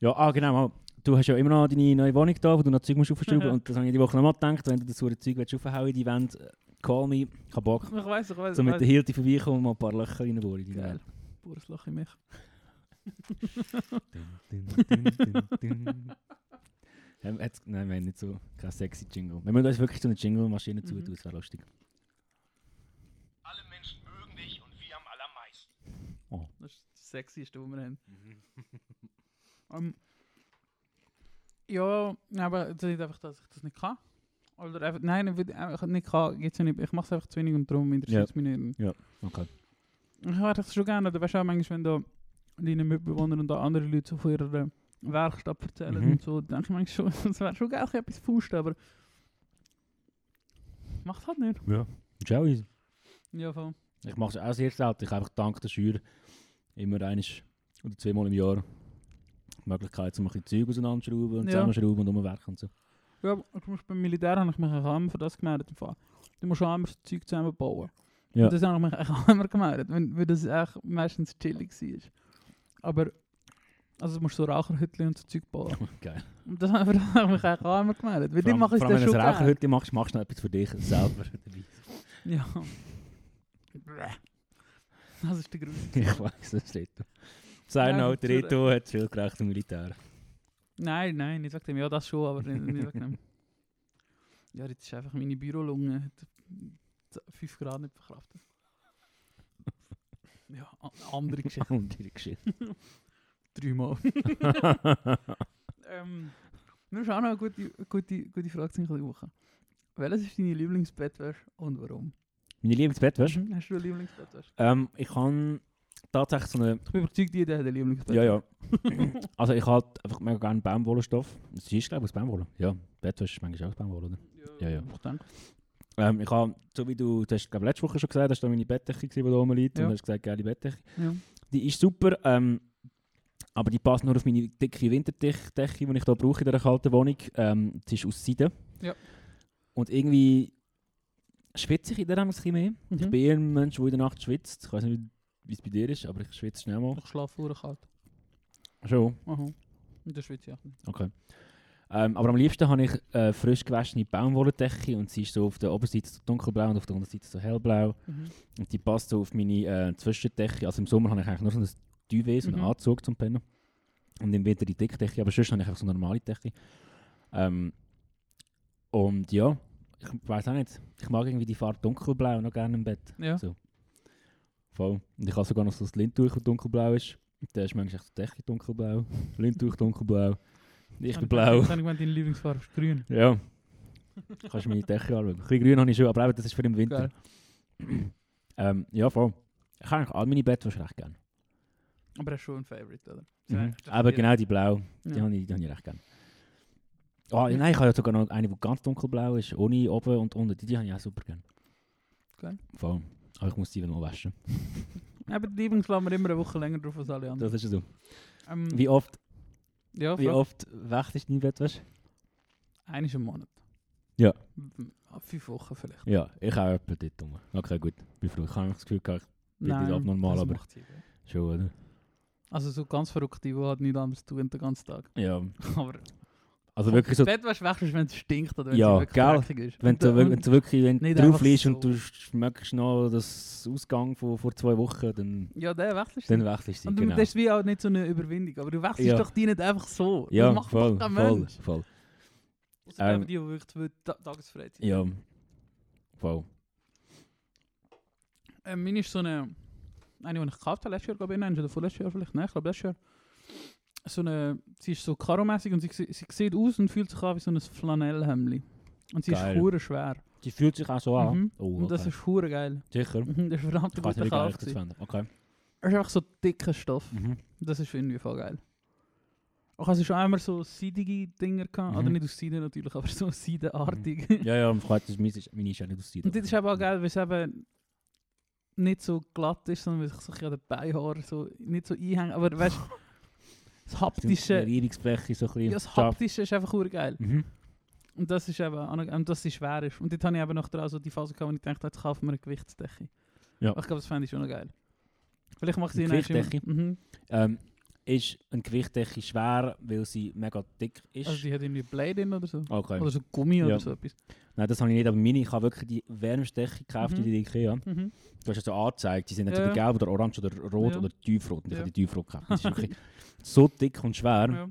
Ja, ah genau, mal. du hast ja immer noch deine neue Wohnung da, wo du noch Zeug musst aufschrauben und das habe ich die Woche noch mal gedacht, wenn du das so Zeug willst aufhauen die Wand, äh, call me, ich habe Bock. Ich weiß, ich weiß. So ich mit der Hilti vorbeikommen und mal ein paar Löcher reinbohren in die Geil. Wand. Pures Loch in mich. Dun, dun, dun, jetzt, nein, wir haben nicht so kein sexy Jingle. Wir müssen uns wirklich so eine Jingle-Maschine Mhm. zutun, das wäre lustig. Alle Menschen mögen dich und wir am allermeisten. Das ist das Sexieste, was wir haben. Ähm, ja, aber das ist einfach, dass ich das nicht kann. Oder einfach, nein, einfach nicht kann, geht's ja nicht. Ich mache es einfach zu wenig und darum interessiert es mich nicht. Okay. Ich hätte das schon gerne, oder weißt du auch manchmal, wenn da deine Mitbewohner und da andere Leute so von ihrer Werkstatt erzählen Mhm. und so, denke ich manchmal schon, das wäre schon geil, etwas Faust, aber macht halt nicht. Ja. Ist auch easy. Ja, voll. Ich mache es auch sehr selten. Ich habe einfach dank der Schür immer einisch oder zweimal im Jahr die Möglichkeit, um ein bisschen Zeug auseinanderschrauben und Ja. zusammenschrauben und umwerken und so. Ja, zum Beispiel beim Militär habe ich mich auch immer für das gemeldet. im Fall. Du musst auch immer das Zeug zusammenbauen. Ja. Und das habe ich mich auch immer gemeldet, weil das echt meistens chillig war. Aber, also du musst so Raucherhütchen und so Zeug bauen. Geil. Und das habe ich mich eigentlich auch immer gemeldet. Weil allem, mache ich das wenn schon du ein. Raucherhütte machst, machst du noch etwas für dich selber dabei. Ja. Das ist der Grund. ich weiß, das steht da. Ja, Alter natürlich. Rito hat viel gerecht im Militär. Nein, nein, nicht wegen dem. Ja, das schon, aber nicht, nicht wegen dem. Ja, jetzt ist einfach meine Bürolunge hat 5 Grad nicht verkraftet. Ja, andere Geschichte. Und die Geschichte. Dreimal. ähm, wir schauen noch eine gute, gute, gute Frage zu dieser Woche. Welches ist deine Lieblingsbettwäsche und warum? Meine Lieblingsbettwäsche? Mhm. Hast du eine Lieblingsbettwäsche? Ähm, ich kann tatsächlich so eine... Ich bin überzeugt, jeder hat ein Lieblingsbett. Ja, ja. also ich habe einfach mega gerne Baumwollenstoff. Das ist glaube ich aus Baumwolle. Ja, Bettwäsche ist manchmal auch aus Baumwolle, oder? Ja, ja. Ich denke. Ähm, ich habe, so wie du, du hast glaube letzte Woche schon gesagt, das war meine Bettdecke, gewesen, die da oben liegt. Ja. Und du hast gesagt, geile Bettdecke. Ja. Die ist super, ähm, aber die passt nur auf meine dicke Winterdecke, die ich hier brauche in dieser kalten Wohnung. Ähm, die ist aus Seide. Ja. Und irgendwie schwitze ich in der ein bisschen mehr. Ich Mhm. bin eher ein Mensch, der in der Nacht schwitzt. Ich weiß nicht, wie es bei dir ist, aber ich schwitze schnell mal. Ich schlafe vor kalt. Schon, Aha. Und das schwitze ich auch nicht. okay. Ähm, aber am liebsten habe ich äh, frisch gewaschene Baumwolldecke und sie ist so auf der Oberseite so dunkelblau und auf der Unterseite so hellblau. Mhm. Und die passt so auf meine äh, Zwischendecke. Also im Sommer habe ich eigentlich nur so ein Duvet, so einen Mhm. Anzug zum Pennen. Und im Winter die Dickdecke, aber sonst habe ich einfach so eine normale Decke. Ähm, und ja, ich weiß auch nicht. Ich mag irgendwie die Farbe dunkelblau noch gerne im Bett. Ja. So. Voll. Und ich habe sogar noch so das Lindtuch, das dunkelblau ist. Da ist manchmal echt die Decke dunkelblau. Lindtuch dunkelblau. Ich bin blau. Ich habe gemeint, deine Lieblingsfarbe ist grün. Ja. Kannst du meine Decke anschauen. Ein bisschen grün habe ich schon, aber eben, das ist für den Winter. Ähm, ja, voll. Ich habe eigentlich all meine Bettwäsche recht gerne. Aber er ist schon ein Favorite, oder? Mhm. Ja, Aber genau die blau, die Ja. habe ich, die habe ich recht gerne. Oh, nein, ich habe ja sogar noch eine, die ganz dunkelblau ist, ohne oben und unten. Die, die habe ich auch super gerne. Geil. Voll. Aber ich muss die wieder mal waschen. Aber die Lieblingsfarbe wir immer eine Woche länger drauf als alle anderen. Das ist ja so. Ähm, Wie oft, ja, wie oft wechselst du deine Bettwäsche? Einmal im Monat. Ja. Ah, Fünf Wochen vielleicht. Ja, ich auch etwa dort rum. Okay, gut. Bin froh. Ich habe das Gefühl, gehabt, Bin nicht abnormal, aber- schon, oder? Also so ganz verrückte, die halt nichts anderes tun den ganzen Tag. Ja. Aber Also wirklich so, Das Bettwäsche wechselst, wenn es stinkt oder wenn Ja, es wirklich gell? ist. wenn du, wenn du wirklich wenn du drauf liegst so. und du schmeckst noch das Ausgang von vor zwei Wochen, dann, Ja, der wechselst dann du. wechselst du Und genau. das ist wie auch nicht so eine Überwindung. Aber du wechselst Ja. doch die nicht einfach so. Ja, das macht voll, doch voll, Mensch. voll. Ausser Ähm, die, die wirklich zwei Ta Tagesfreizeit Ja, voll. Äh, meine ist so eine, eine, die ich gekauft habe letztes Jahr, glaube ich, oder vorletztes Jahr vielleicht, nein, ich glaube letztes Jahr. So eine, sie ist so karomässig und sie, sie, sie sieht aus und fühlt sich an wie so ein Flanellhemdli. Und sie Geil. ist hure schwer. Die fühlt sich auch so an. Mhm. Oh, Und das okay. ist hure geil. Sicher. Mhm, Das ist verdammt Ich guter Kauf. Okay. Es ist einfach so dicker Stoff. Mhm. Das ist irgendwie voll geil. Auch also schon einmal so seidige Dinger gehabt, Mhm. oder nicht aus Seide natürlich, aber so seidenartig. Ja, ja, ich weiß, meine ist, auch nicht aus Seide. Und das ist eben auch geil, weil es eben nicht so glatt ist, sondern sich so an den Beinhaaren so nicht so einhängen. Aber weißt du, das haptische, Rierungsfläche so ein ja, das haptische ist einfach ur geil. Mhm. Und das ist eben, und dass sie schwer ist. Und dort habe ich eben noch so die Phase gehabt, wo ich dachte, jetzt kaufen wir eine Gewichtsdecke. Ja. Ich glaube, das fände ich schon noch geil. Vielleicht mache ich sie nächstes Mal-? Mhm. Ähm, ist eine Gewichtdecke schwer, weil sie mega dick ist? Also die hat irgendwie Blade drin oder so. okay. Oder so Gummi Ja. oder so etwas. Nein, das habe ich nicht, aber meine, ich habe wirklich die wärmste Decke gekauft, Mhm. die die Ikea. Mhm. Du hast ja so angezeigt, die sind entweder Ja. gelb oder orange oder rot Ja. oder tiefrot. Und ich Ja. habe die tiefrot gekauft. Das ist wirklich so dick und schwer,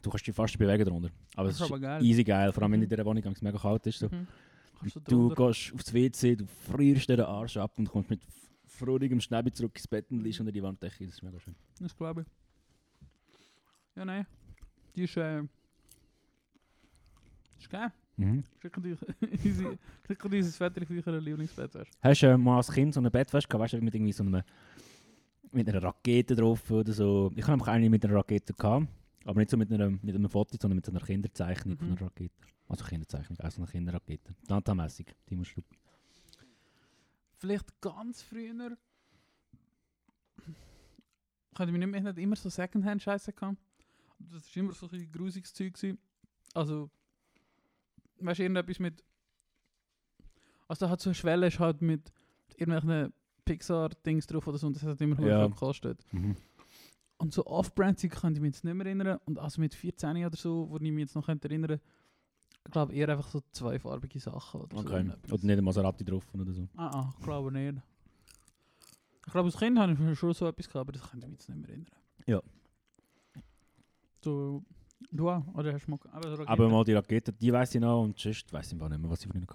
du kannst dich fast bewegen darunter. Aber es ist aber geil. easy geil, vor allem wenn Mhm. in dieser Wohnung es mega kalt ist. So. Mhm. Du du gehst aufs WC, du frierst den Arsch ab und kommst mit freudigem Schnäbi zurück ins Bett und liegst unter die Wanddecke. Das ist mega schön. Das glaube ich. Ja, nein. Die ist, äh... Ist geil. Mhm. Schicken die unsere- schicken die unser Vetter für euer Lieblingsbett. weißt Hast du äh, mal als Kind so eine Bettwäsche gehabt, weißt du, mit irgendwie so einem, mit einer Rakete drauf oder so? Ich habe eine mit einer Rakete gehabt, aber nicht so mit, einer, mit einem Foto, sondern mit so einer Kinderzeichnung von Mhm. einer Rakete. Also Kinderzeichnung, auch so eine Kinderrakete. Danta-mässig, die musst du. Vielleicht ganz früher... Ich hatte mich nicht mehr nicht immer so Secondhand-Scheiße gehabt. Das war immer so ein grusiges Zeug. Gewesen. Also... Weißt du, irgendetwas mit... Also da hat so eine Schwelle ist halt mit irgendwelchen Pixar-Dings drauf oder so und das hat immer Ja. ja. gekostet. Mhm. Und so Off-Brand-Zeug kann ich mich jetzt nicht mehr erinnern. Und also mit 14 oder so, wo ich mich jetzt noch könnte erinnern ich glaube eher einfach so zweifarbige Sachen oder so. Okay. irgendetwas. Oder nicht ein Maserati drauf oder so. Ah, ah, ich glaube nicht. Ich glaube, als Kind habe ich schon so etwas gehabt, aber das kann ich mich jetzt nicht mehr erinnern. Ja. Du auch? Oder hast du mal... Aber, so Aber mal die Rakete, die weiß ich noch und sonst weiß ich gar nicht mehr, was ich von ihnen.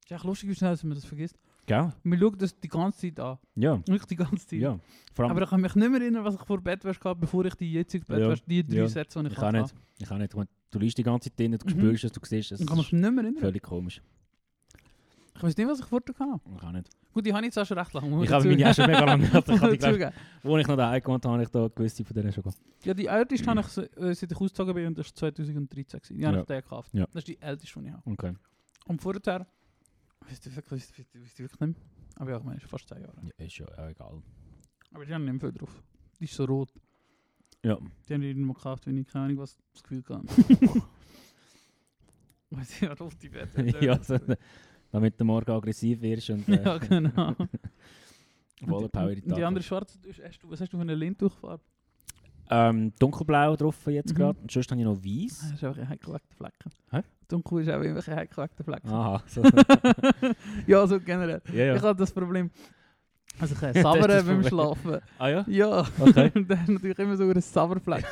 Es ist echt lustig, wie schnell dass man das vergisst. Gell? Wir schauen das die ganze Zeit an. Ja. Wirklich die ganze Zeit. Ja. Vor allem, Aber ich kann mich nicht mehr erinnern, was ich vor Bettwäsche gehabt bevor ich die jetzige Ja. Bettwäsche, die drei Ja. Sätze, die ich, ich auch nicht. Ich auch nicht. Du liest die ganze Zeit drin, du Mhm. spürst es, du siehst es. Ich kann mich nicht mehr erinnern. völlig komisch. Ich weiß nicht, was ich vorher hatte. Ich auch nicht. Gut, die habe ich jetzt auch schon recht lange. Ich habe meine auch schon mega lange gehabt. Ich die, glaub, wo ich noch daheim gewohnt habe, habe ich da gewisse von denen schon gehabt. Ja, die älteste habe ich, äh, seit ich ausgezogen bin, und das war 2013. gewesen. Die habe Ja. ich den gekauft. Ja. Das ist die älteste, die ich habe. Okay. Und vorher, wisst ihr wirklich, wisst ihr wirklich nicht mehr? Aber ja, ich meine, ist fast 10 Jahre. Ja, ist ja auch egal. Aber die haben nicht mehr viel drauf. Die ist so rot. Ja. Die habe ich nicht mehr gekauft, wenn ich keine Ahnung was das Gefühl hatte. Weil sie ja rot die werden. ja, so, damit du morgen aggressiv wirst und äh, ja, genau. voller Power in die Tag andere schwarze, hast du, was hast du für eine Lindtuchfarbe? Ähm, dunkelblau drauf jetzt Mhm. gerade. Und sonst habe ich noch Ah, weiß. Das ist einfach ein heikelweckter Flecken. Hä? Dunkel ist auch immer ein heikelweckter Flecken. Aha. So. ja, so generell. ja, ja. Ich habe das Problem. Also ich kann ist sabbern beim. Schlafen. Ah ja? Ja. Okay. Und dann hast natürlich immer so einen Sabberfleck.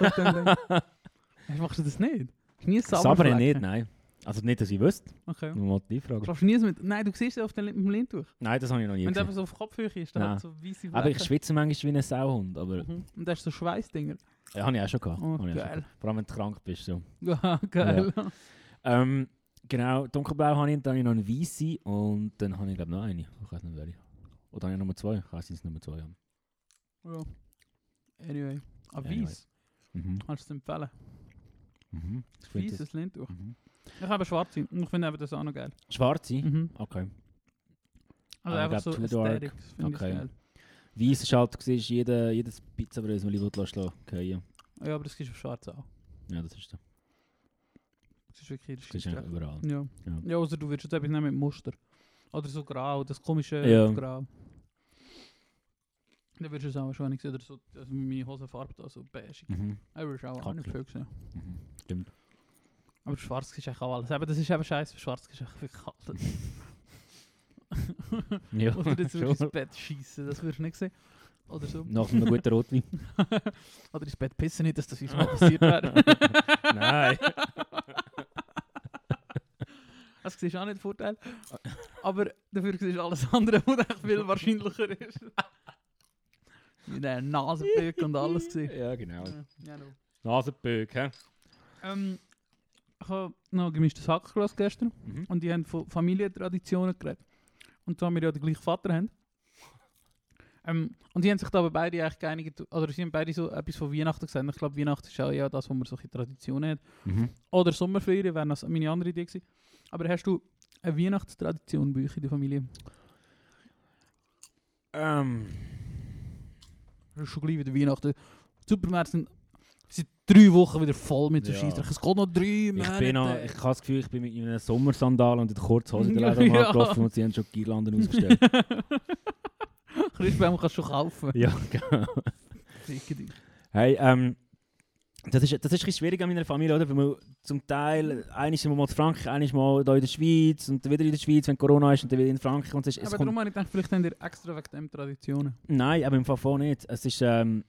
Machst du das nicht? Du nie? Sabere nicht, nein. Also nicht, dass ich wüsste. Okay. Nur mal die Frage. Schlafst du nie mit... Nein, du siehst es auf dem Lin- dem Lindtuch. Nein, das habe ich noch nie Wenn du gesehen. einfach so auf Kopfhöhe ist, dann Nein. hat so weiße Flecken. Aber ich schwitze manchmal wie ein Sauhund. Aber Mhm. Und hast du so Schweißdinger. ja, habe ich auch schon gehabt. Oh, geil. gehabt. Vor allem, wenn du krank bist. So. Ja, geil. Ähm, genau, dunkelblau habe ich, dann habe ich noch eine weiße und dann habe ich glaube noch eine. Ich weiß nicht welche. Oder habe ich Nummer zwei? Ich weiß nicht, Nummer zwei haben. Ja. Anyway. Aber Anyway. weiß. Mhm. Kannst du es empfehlen? Mhm. Weißes Lindtuch. Mhm. Ich habe schwarze. Ich finde das auch noch geil. Schwarze? Mhm. Okay. Also Ah, ich einfach so das Finde Okay. ich geil. Weiß ist halt, du siehst jede, jedes Pizzabrösel, ich lassen okay. Ja, aber das ist auf schwarz auch. Ja, das ist so. Das ist wirklich Das ist überall. Ja. Ja. Ja, außer du willst jetzt etwas nehmen mit Muster. Oder so grau, das komische Ja. grau. Dann würdest du es auch wahrscheinlich sehen, oder so, also meine Hosenfarbe da, so beige. Mhm. Aber würdest du auch, auch nicht viel sehen. Mhm. Stimmt. Aber schwarz ist eigentlich auch alles. Aber das ist eben scheiße, schwarz ist echt wirklich kalt. Ja, Oder jetzt schon. wirklich ins Bett schießen, das würdest du nicht sehen. Oder so. Nach einem guten Rotwein. Oder ins Bett pissen, nicht, dass das uns mal passiert wäre. Nein. Das du auch nicht den Vorteil. Aber dafür du alles andere, was echt viel wahrscheinlicher ist. Mit der Nasenböck und alles gesehen. ja, genau. Ja, ja, no. Nasenböck, hä? ähm, ich habe noch gemischtes Hack gelassen gestern Mhm. und die haben von Familientraditionen geredet. Und da wir ja den gleichen Vater haben. Ähm, und die haben sich da aber beide eigentlich geeinigt, oder sie haben beide so etwas von Weihnachten gesagt. Ich glaube, Weihnachten ist auch ja das, wo man solche Traditionen hat. Mhm. Oder Sommerferien wäre das meine andere Idee gewesen. Aber hast du eine Weihnachtstradition bei euch in der Familie? Ähm, Das ist schon gleich wieder Weihnachten. Supermärkte sind drei Wochen wieder voll mit so Ja. Scheissdreck. Es geht noch drei ich Monate. bin noch, ich habe das Gefühl, ich bin mit einem Sommersandal und in der Kurzhose in der Ja. Läden gelaufen und sie haben schon Girlanden ausgestellt. Christbaum kannst du schon kaufen. ja, genau. Hey, ähm, das ist, das ist ein bisschen schwierig an meiner Familie, oder? Weil wir zum Teil, einmal sind wir mal in Frankreich, einmal mal hier in der Schweiz und dann wieder in der Schweiz, wenn Corona ist und dann wieder in Frankreich. Und es, ist- es Aber kommt, darum habe ich gedacht, vielleicht haben ihr extra wegen dem Traditionen. Nein, aber im Fall nicht. Es ist, ähm,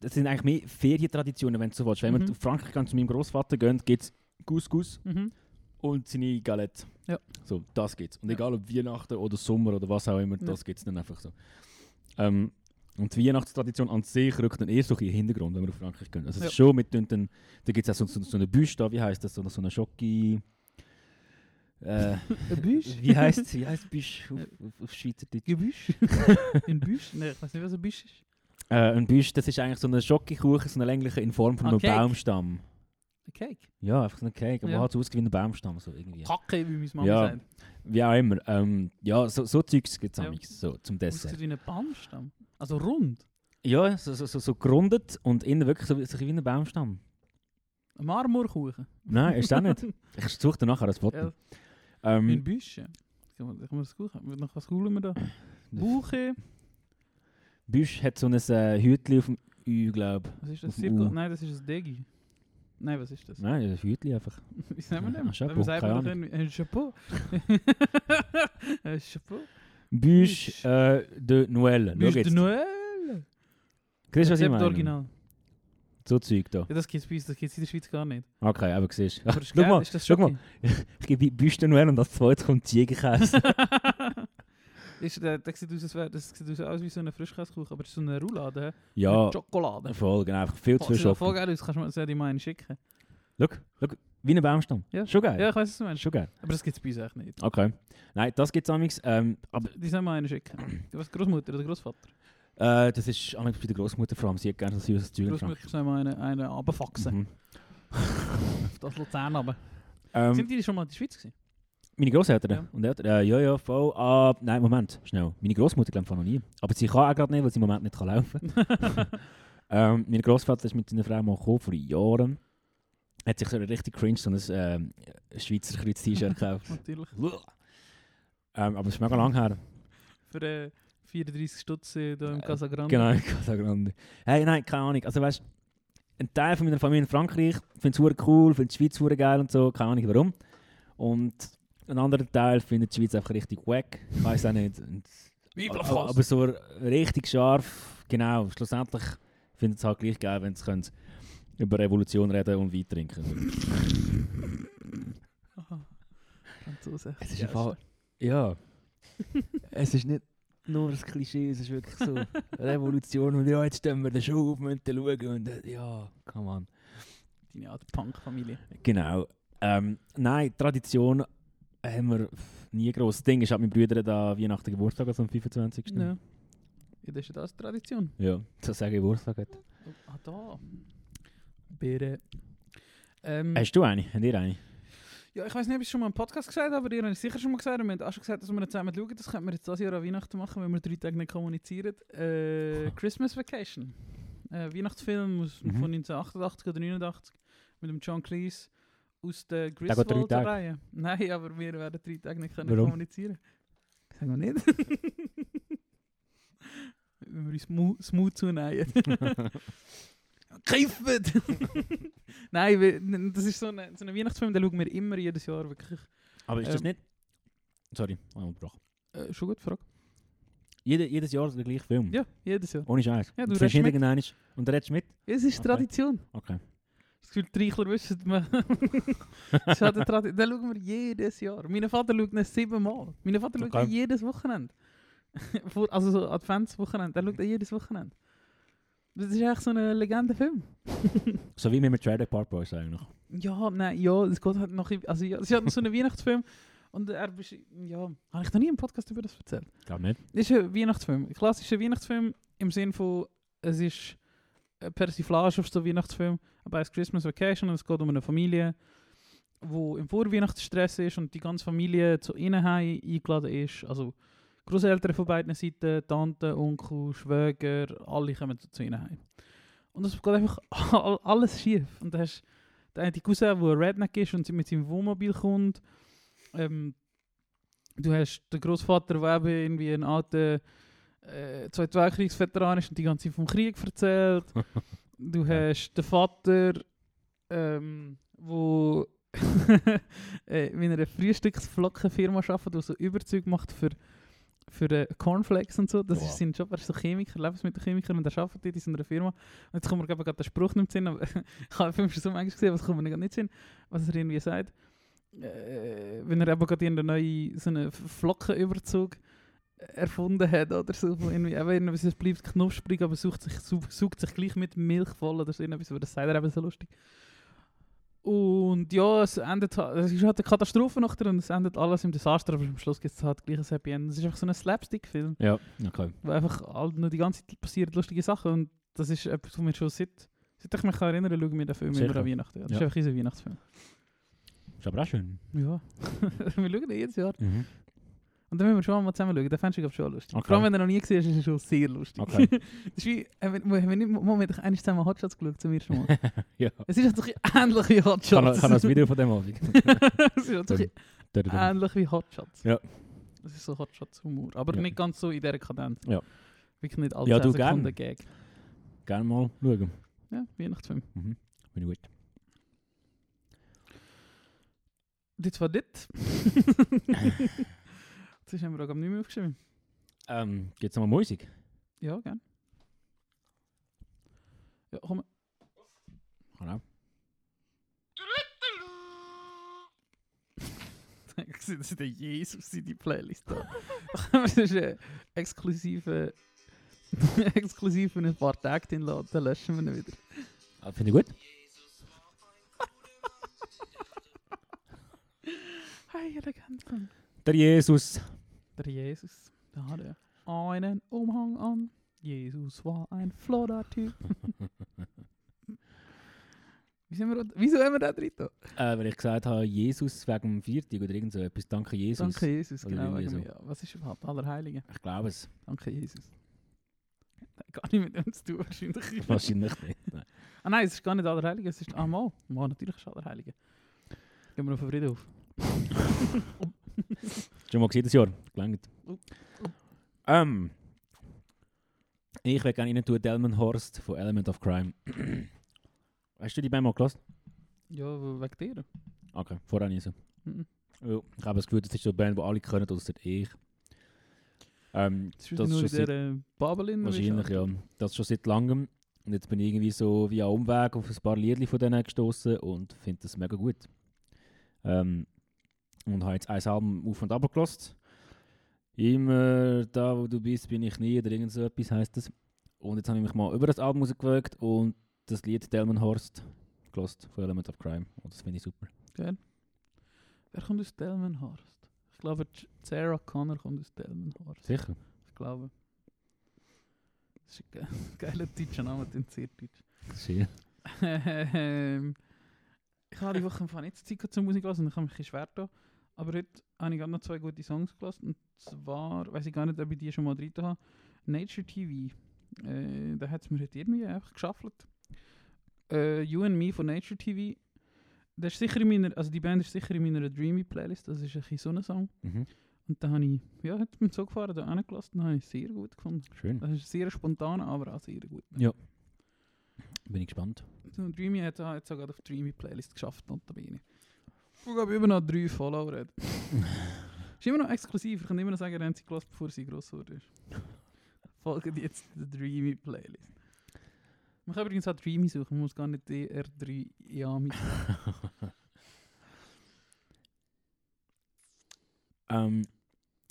das sind eigentlich mehr Ferientraditionen, wenn du so willst. Wenn Mhm. wir nach Frankreich gehen, zu meinem Großvater gehen, gibt es Couscous Mhm. und seine Galette. Ja. So, das gibt's. Und Ja. egal ob Weihnachten oder Sommer oder was auch immer, Ja. das gibt's dann einfach so. Ähm, und die Weihnachtstradition an sich rückt dann eher so in den Hintergrund, wenn wir nach Frankreich gehen. Also es Ja. ist schon mit den, dann, da gibt es auch so, so, so eine Büste da, wie heißt das, so, so eine Schocki... Äh, Ein Büsch? wie heißt wie heißt Büsch auf, auf, auf Schweizerdeutsch? Gebüsch? Ein Büsch? Nein, ich weiß nicht, was ein Büsch ist. Äh, ein Büsch, das ist eigentlich so eine Schokokuchen, so eine längliche in Form von Ah, einem Cake. Baumstamm. Ein Cake? Ja, einfach so ein Cake, aber Ja. halt so ausgeht wie ein Baumstamm, so irgendwie. Kacke, wie meine Mama Ja. sagt. Wie auch immer. Ähm, ja, so, so Zeugs gibt es Ja. so zum Dessert. Aussieht wie ein Baumstamm. Also rund. Ja, so, so, so, so gerundet und innen wirklich so, wie- so wie ein Baumstamm. Ein Marmorkuchen. Nein, ist das nicht. Ich suche dir nachher das Foto. Ja. Ein Ähm, Büsch. ja. Kann man, kann man das gut Nach was googeln wir da? Buche. Büsch hat so ein äh, Hütli auf dem Ü, glaube Was ist das? Zirkel? Nein, das ist ein Degi. Nein, was ist das? Nein, ein Hütli einfach. Wie sagen wir das? Chapeau, Wenn wir sagen, doch irgendwie- Ein Chapeau. Ein Chapeau. Büsch äh, de Noël. Büsch de. Noël. Siehst du, was ich meine? Original. So Zeug da. Ja, das gibt es bei uns, das gibt es in der Schweiz gar nicht. Okay, aber siehst du. Ist Schau mal, ist das schau mal. Ich gebe Büsch de Noël und als zweites kommt Ziegenkäse. Ist, der, der sieht aus, wär- das sieht aus, aus wie so eine Frischkäsekuchen, aber es ist so eine Roulade. ja, Mit Schokolade. voll, genau. Einfach viel zu Oh, viel sieht auch voll Schokolade. geil aus, kannst du mir soll ich mal einen schicken. Schau, schau. Wie ein Baumstamm. Ja. Schon geil. Ja, ich weiß, was du meinst. Schon geil. Aber das gibt es bei uns echt nicht. Okay. Nein, das gibt es amigs. Ähm, aber Die sollen mal einen schicken. Du was Großmutter oder Großvater? äh, das ist amigs bei der Großmutter vor allem. Sie hat gerne so süßes Zeug. in Frankreich. Großmutter soll mal einen, einen runterfaxen. Mhm. Auf das Luzern runter. Ähm, Sind die schon mal in der Schweiz gewesen? Meine Großeltern Ja. und Eltern? Äh, ja, ja, voll. Ah, nein, Moment, schnell. Meine Großmutter glaube ich noch nie. Aber sie kann auch gerade nicht, weil sie im Moment nicht kann laufen ähm, Mein Großvater ist mit seiner Frau mal gekommen, vor Jahren. Hat sich so ein richtig cringe so ein ähm, Schweizer Kreuz-T-Shirt gekauft. Natürlich. ähm, aber es ist mega lang her. Für äh, 34 Stutz äh, da im Äh, Casa Grande. Genau, in Casa Grande. Hey, nein, keine Ahnung. Also weißt ein Teil von meiner Familie in Frankreich findet es cool, findet die Schweiz geil und so, keine Ahnung warum. Und ein anderer Teil findet die Schweiz einfach richtig wack. Ich weiß auch nicht. Aber, aber so richtig scharf, genau. Schlussendlich findet es halt gleich geil, wenn sie über Revolution reden und Wein trinken. Aha. Franzose. Es ist Ja, Fall, ja. es ist nicht nur das Klischee, es ist wirklich so Revolution und ja, jetzt stehen wir den Schuh auf, müssen schauen und äh, ja, come on. Deine alte Punk-Familie. Genau. Ähm, nein, Tradition haben wir nie groß. Das Ding ist, hat mein Bruder da Weihnachten Geburtstag, also am 25. Ja. ja. Das ist ja das Tradition. Ja, das sage ich Geburtstag hat. Ah, da. Bitte. Ähm, Hast du eine? Habt ihr eine? ja, ich weiß nicht, ob ich es schon mal im Podcast gesagt habe, aber ihr habt es sicher schon mal gesagt. Und Wir haben auch schon gesagt, dass wir zusammen schauen. Das könnten wir jetzt dieses Jahr an Weihnachten machen, wenn wir drei Tage nicht kommunizieren. Äh, Christmas Vacation. Äh, Weihnachtsfilm aus, Mhm. von 1988 oder 89 mit dem John Cleese aus der. Griswold-Reihe. Nein, aber wir werden drei Tage nicht können Warum? kommunizieren. Sagen wir nicht. wenn wir uns Mu- Smooth zunehmen. Kiffen! Nein, das ist so ein so eine Weihnachtsfilm, den schauen wir immer jedes Jahr wirklich. Aber ist das Ähm. nicht... Sorry, ich habe unterbrochen. Äh, schon gut, Frage. Jede, jedes Jahr der gleiche Film? Ja, jedes Jahr. Ohne Scheiß. Ja, du Und redest findest mit. und der redest mit? Es ist Okay. Tradition. Okay. Das Gefühl, die Reichler wissen, man. das eine Tradition. Den schauen wir jedes Jahr. Mein Vater schaut ihn siebenmal. Mein Vater schaut Okay. jedes Wochenende. Also so Adventswochenende. Der schaut ihn jedes Wochenende. Das ist echt so ein Legendenfilm. So wie mit Trailer Park Boys eigentlich. Ja, nein, ja, es geht halt noch. Also, ja, es ist halt so ein Weihnachtsfilm. Und er ja, habe ich noch nie im Podcast über das erzählt. Glaub nicht. Es ist ein Weihnachtsfilm. Ein klassischer Weihnachtsfilm im Sinn von, es ist eine Persiflage auf so einen Weihnachtsfilm, ist Christmas Vacation und es geht um eine Familie, wo im Vorweihnachtsstress ist und die ganze Familie zu ihnen eingeladen ist. Also Großeltern von beiden Seiten, Tante, Onkel, Schwäger, alle kommen zu ihnen. Und es geht einfach all- alles schief. Und da hast du einen Cousin, der ein Redneck ist und mit seinem Wohnmobil kommt. Ähm, du hast den Großvater, der eben irgendwie ein alter äh, Zweiter Weltkriegsveteran ist und die ganze Zeit vom Krieg erzählt. Du hast den Vater, ähm, wo äh, in einer Frühstücksflockenfirma arbeitet, der so Überzug macht für, für äh, Cornflakes und so. Das Wow. ist sein Job. Er ist so Chemiker, Lebensmittelchemiker und er arbeitet in einer Firma. Und jetzt kommt mir gerade den Spruch nicht in Sinn, aber ich habe schon so manchmal gesehen, aber es kommt mir nicht in Sinn, was er irgendwie sagt. Äh, wenn er eben gerade einen neuen so einen Flockenüberzug erfunden hat oder so, irgendwie, eben es bleibt knusprig, aber sucht sich, su- sucht sich gleich mit Milch voll oder so irgendwas, aber das sagt er eben so lustig. Und ja, es endet es ist halt eine Katastrophe nachher und es endet alles im Desaster, aber am Schluss gibt es halt gleich ein Happy End. Es ist einfach so ein Slapstick-Film, Ja, okay. wo einfach all, nur die ganze Zeit passieren lustige Sachen und das ist etwas, was mir schon seit, seit ich mich kann erinnern schaue ich mir den Film Sicher. immer an Weihnachten. Ja, das Ja. ist einfach unser Weihnachtsfilm. Ist aber auch schön. Ja, wir schauen den jedes Jahr. Mhm. Und dann müssen wir schon mal zusammen schauen. Den fändest du schon lustig. Okay. Vor allem, wenn du noch nie gesehen hast, ist es schon sehr lustig. Okay. das ist wie, wenn, wenn ich, Moment, eigentlich zusammen Hotshots geschaut, zum ersten Mal. ja. es ist halt bisschen ähnlich wie Hotshots. Habe noch ein Video von dem Abend. es ist halt bisschen ähnlich wie Hotshots. Ja. Das ist so Hotshots-Humor. Aber Ja. nicht ganz so in dieser Kadenz. Ja. Wirklich nicht alle Ja, 10 du gern. Sekunden Gag. Gerne mal schauen. Ja, Weihnachtsfilm. Mhm. Bin ich gut. Das war das. Haben wir auch nicht mehr aufgeschrieben. Ähm, Gibt es noch mal Musik? Ja, gern. Ja, komm. Sehe, das ist der Jesus in die Playlist da. das ist ein exklusive, exklusiv für ein paar Tage den laden, dann löschen wir ihn wieder. Ah, Finde ich gut. Legende. Der Jesus. Der Jesus, der hatte einen Umhang an. Jesus war ein flotter Typ. Wie sind wir, wieso haben wir da drin? Äh, weil ich gesagt habe, Jesus wegen dem Viertag oder irgend so etwas. Danke Jesus. Danke Jesus, Oder genau. wegen. Ja, was ist überhaupt Allerheiligen? Ich glaube es. Danke Jesus. Hat gar nicht mit dem zu tun, wahrscheinlich. Wahrscheinlich nicht. Nein. Ah nein, es ist gar nicht Allerheiligen, es ist... Ah, mal. Mal, natürlich ist es Allerheiligen. Gehen wir auf den Friedhof. Schon mal gesehen, das Jahr. Gelangt. Ähm. Ich will gerne rein tun Delmenhorst von Element of Crime. Hast du die Band mal gelassen? Ja, wegen dir. Okay, vorher nie so. Mhm. Ja, ich habe das Gefühl, das ist so eine Band, die alle können, außer ich. Ähm, Das ist Das nur ist in schon dieser Babelin. wahrscheinlich, ja. Das schon seit langem. Und jetzt bin ich irgendwie so via Umweg auf ein paar Liedli von denen gestoßen und finde das mega gut. Ähm, und habe jetzt ein Album auf und ab gelassen. Immer da, wo du bist, bin ich nie, oder irgend so etwas heisst das. Und jetzt habe ich mich mal über das Album rausgewagt und das Lied Delmenhorst gelassen von Element of Crime. Und das finde ich super. Wer kommt aus Delmenhorst? Ich glaube, Sarah Connor kommt aus Delmenhorst. Sicher? Ich glaube. Das ist ein ge geiler deutscher Name, den sehr deutsch. Schön. Ähm, ich habe die Woche einfach nicht Zeit zur Musik hören und ich habe mich schwer da. Aber heute habe ich gerade noch zwei gute Songs gelassen. Und zwar, weiß ich gar nicht, ob ich die schon mal drin habe. Nature TV. Äh, da hat es mir heute irgendwie einfach geschaffelt. Äh, you and Me von Nature TV. Das ist sicher in meiner, also die Band ist sicher in meiner Dreamy Playlist. Das ist ein bisschen so ein Song. Mhm. Und da habe ich, ja, hat mit so gefahren, da angelassen, habe ich sehr gut gefunden. Schön. Das ist sehr spontan, aber auch sehr gut. Bin ich gespannt. So, Dreamy hat jetzt auch gerade auf die Dreamy Playlist geschafft, notabene. Ich glaube, immer noch drei Follower hat. ist immer noch exklusiv, ich kann immer noch sagen, er hat sie gelassen, bevor sie gross wurde. Folgen jetzt der Dreamy Playlist. Man kann übrigens auch Dreamy suchen, man muss gar nicht DR3 ja mit. Ähm,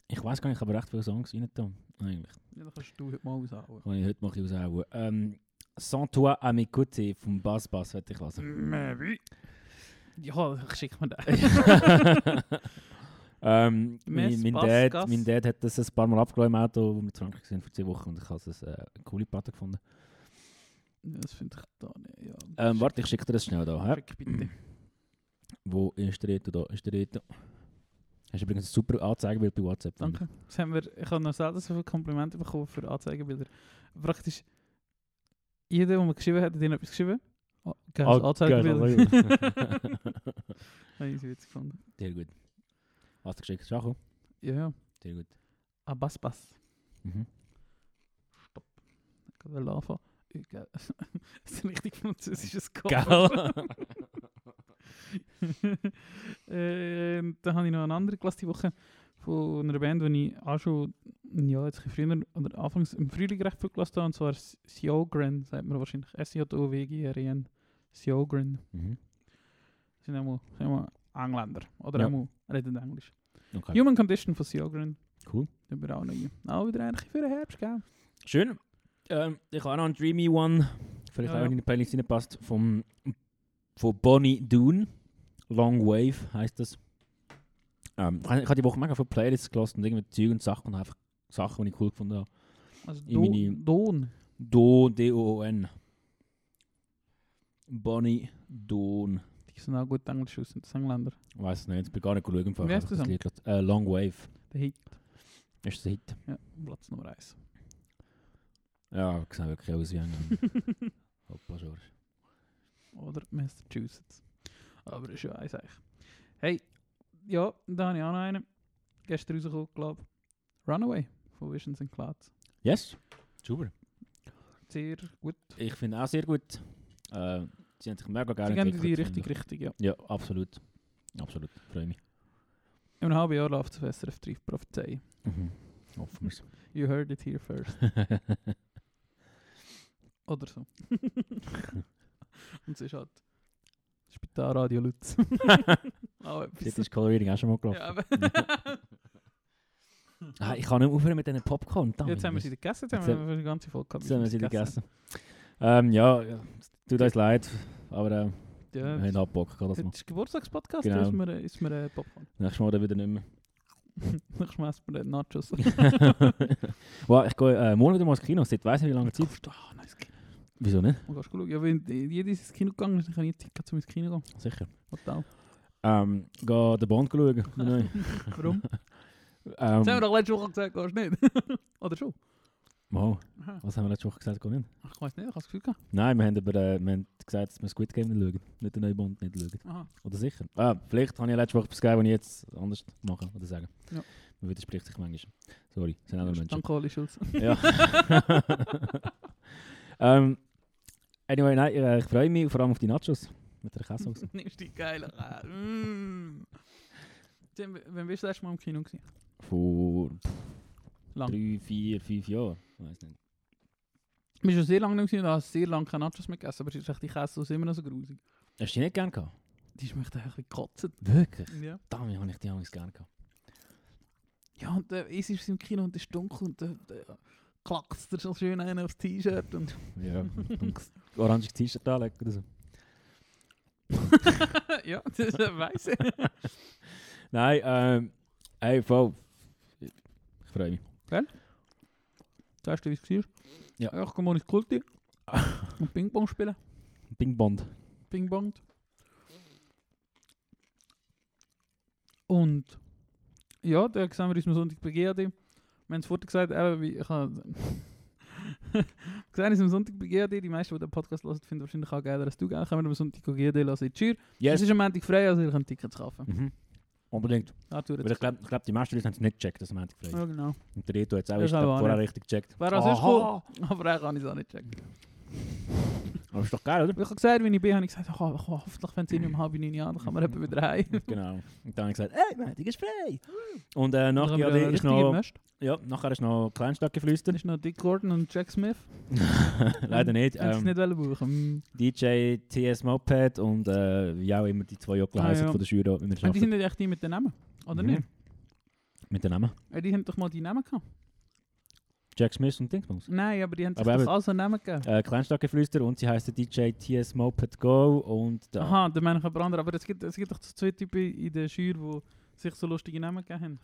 ich weiß gar nicht, ich habe recht viele Songs rein tun. Eigentlich. Ja, dann kannst du heute mal aushauen. Kann ich heute mal raushauen. Ähm, Sans toi à mes côtés vom Bass Bass hätte ich lassen. Maybe. Ja, ich schicke mir den. ähm, mein, mein, Dad, mein Dad hat das ein paar Mal abgelassen im Auto, wo wir in Frankreich waren vor zwei Wochen und ich habe es äh, eine coole Platte gefunden. Ja, das finde ich da nicht. Ja. Ähm, warte, ich schicke dir das schnell da. Schick bitte. Wo ist der Reto? Da ist der Reto. Hast du übrigens ein super Anzeigebild bei WhatsApp. Danke. Das haben wir, ich habe noch selten so viele Komplimente bekommen für Anzeigebilder. Praktisch jeder, der mir geschrieben hat, hat ihnen etwas geschrieben. Oh, Ah, Anzeigebild. geil, Habe ich witzig gefunden. Sehr gut. Hast du geschickt? Ja, ja. Sehr gut. Ah, Bass, Bass. Mhm. Stopp. Ich kann wel anfangen. Das ist ein richtig französisches Geil. Cover. äh, dann habe ich noch eine andere Klasse die Woche von einer Band, die ich auch schon ja, jetzt früher oder anfangs im Frühling recht viel gelassen habe, und zwar Sjogren, sagt man wahrscheinlich. S-J-O-W-G-R-E-N. Sjogren. Mhm. Sind einmal, sind einmal Engländer. Oder Ja. einmal reden Englisch. Okay. Human Condition von Sjogren. Cool. Da wir auch noch. Auch wieder eigentlich für den Herbst, gell? Schön. Ähm, ich habe auch noch einen Dreamy One. Vielleicht Ja, auch ja. in die Playlist reinpasst. Vom, von Bonnie Doon. Long Wave heisst das. Ähm, ich habe die Woche mega viele Playlists gelassen und irgendwie Zeug und Sachen und einfach Sachen, die ich cool gefunden habe. Also Don. Don. Do, D-O-O-N. Bonnie Doon. Die sind auch gut Englisch aus, das Engländer. Weiß es nicht, ich bin gar nicht Fall. Wie heißt der Lied gelassen. Äh, Long Wave. Der Hit. Ist das ein Hit? Ja, Platz Nummer 1. Ja, sehe wirklich aus wie ein Hoppa, George. Oder Massachusetts. Aber ist ja eins eigentlich. Hey, ja, da habe ich auch noch einen. Gestern rausgekommen, glaube ich. Runaway von Visions and Clouds. Yes. Super. Sehr gut. Ich finde auch sehr gut. Sie haben sich mega geil Sie in die Richtung, finde richtig, ja. Ja, absolut. Absolut. Freue mich. Einem halben Jahr läuft es auf SRF 3 Prophezei. Mhm. Hoffen. You heard it here first. Oder so. Und es ist halt Spitalradio Lutz. auch Jetzt ist Color Reading auch schon mal gelaufen. Ja, aber ah, ich kann nicht aufhören mit diesen Popcorn. jetzt haben wir sie gegessen, jetzt haben wir die ganze Folge gehabt. Jetzt haben wir sie gegessen. Ähm, ja, ja, tut uns leid, aber äh, Wir Ja, haben abgepackt, das mal. ist Geburtstagspodcast, Genau. ist mir, ist mir äh, Popcorn. Nächstes Mal dann wieder nicht mehr. Ich schmeiß mir den Nachos. wow, ich gehe äh, morgen wieder mal ins Kino, seit weiss nicht wie lange Zeit. Ah, nice Kino. Wieso nicht? Und gehst du? Ja, wenn jeder ins Kino gegangen ist, dann kann ich Zeit gehabt, um ins Kino gehen. Sicher. Total. Ähm, gehe den Bond schauen. Nein. Warum? ähm, Das haben wir doch letzte Woche gesagt, gehst du nicht. Oder schon? Wow, Aha. was haben wir letzte Woche gesagt? Nicht? Ach, ich weiß nicht, ich habe das Gefühl gehabt. Nein, wir haben, aber, äh, wir haben gesagt, dass wir Squid Game nicht schauen. Nicht den neuen Bond nicht schauen. Aha. Oder sicher? Ah, vielleicht habe ich letzte Woche etwas gegeben, was ich jetzt anders machen oder sagen. Ja. Man widerspricht sich manchmal. Sorry, sind andere Menschen. Danke, Oli Schulz. Ja. ähm, anyway, nein, ich, äh, ich freue mich vor allem auf die Nachos mit der Käsesauce. Nimmst die geile Käse. Mm. Wann bist du das erste Mal im Kino gewesen? Vor Lang. drei, vier, fünf Jahren. Weiß nicht. Ich bin schon sehr lange nicht gewesen und habe sehr lange keine Nachos mehr gegessen, aber es ist echt die Käse immer noch so grusig. Hast du die nicht gern gehabt? Die schmeckt eigentlich gekotzt. Wirklich? Ja. Damit habe ich die Angst gern gehabt. Ja, und äh, es ist im Kino und es ist dunkel und dann äh, klackst dir so schön einen aufs T-Shirt und... Ja. Orange T-Shirt anlegen oder so. ja, das äh, weiss ich. Nein, ähm, hey, voll. Ich freue mich. Weißt du, wie es war? Ja. Ich mal ins Kulti und Ping-Pong spielen. Bing Bond. Ping-Pong. Und ja, da sehen wir uns am Sonntag bei GAD. Wir haben es vorher gesagt, eben, wie ich habe gesehen, uns am Sonntag bei GAD. Die meisten, die den Podcast hören, finden wahrscheinlich auch geiler als du. Gell? Können wir am Sonntag GAD hören in die Schür. Es Yes. ist am Montag frei, also ihr könnt Tickets kaufen. Mhm. Unbedingt. Ja, Weil ich glaube, glaub, die meisten Leute haben es nicht gecheckt, dass es am Ende frei ist. Ja, genau. Und der Reto hat es auch ich glaub, auch vorher nicht. richtig gecheckt. Als erstes Aha. kommt, aber er kann es auch nicht checken. Aber ist doch geil, oder? Ich habe gesagt, wenn ich bin, habe ich gesagt, ach, ach, hoffentlich, wenn es irgendwie um halb neun an, dann kann man eben wieder heim. genau. Und dann habe ich gesagt, ey, Montag ist frei. Und äh, nach Dann haben wir GAD eine ist noch, Mist. ja, nachher ist noch Kleinstadt geflüstert. Ist noch Dick Gordon und Jack Smith. Leider nicht. Sie Ähm, nicht buchen. DJ TS Moped und äh, wie auch immer die zwei Jockel Ah, ja. von der Jury, wie die sind nicht echt die mit den Namen, oder Mhm. nicht? Mit den Namen. Ja, die haben doch mal die Namen gehabt. Jack Smith und Dingsbums. Nein, aber die haben sich Aber doch eben- alle so Namen gegeben. Äh, Kleinstadtgeflüster und sie heißt DJ TS Moped Go und der Aha, da meine ich aber andere. Aber es gibt, es gibt doch zwei Typen in der Schür, die sich so lustige Namen gegeben haben.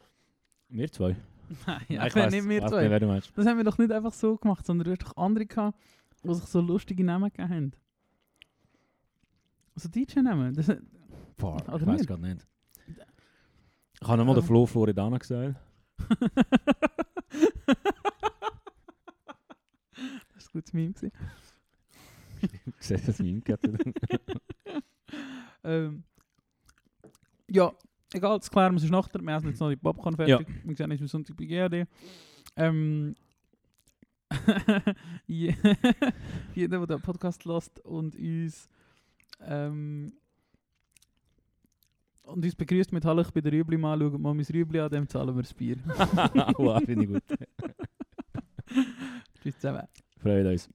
wir zwei. Nein, Nein, ich meine nicht wir zwei. meinst. Das haben wir doch nicht einfach so gemacht, sondern du hast doch andere gehabt, die sich so lustige Namen gegeben haben. Also DJ-Namen. Das, Boah, Oder ich weiß nicht? gerade nicht. Ich habe nochmal den Ähm. Flo Floridana gesagt. gutes Meme. gewesen. Ich sehe das Meme gerade. Ähm, ja, egal, das klären wir sonst nachher. Wir haben jetzt noch die Popcorn fertig. Wir sehen uns am Sonntag bei GRD. Ähm, je- jeder, der den Podcast lässt und uns ähm, und uns begrüßt mit Hallo, ich bin der Rübli mal, schaut mal mein Rübli an, dem zahlen wir das Bier. wow, finde ich gut. Tschüss zusammen. Freut uns.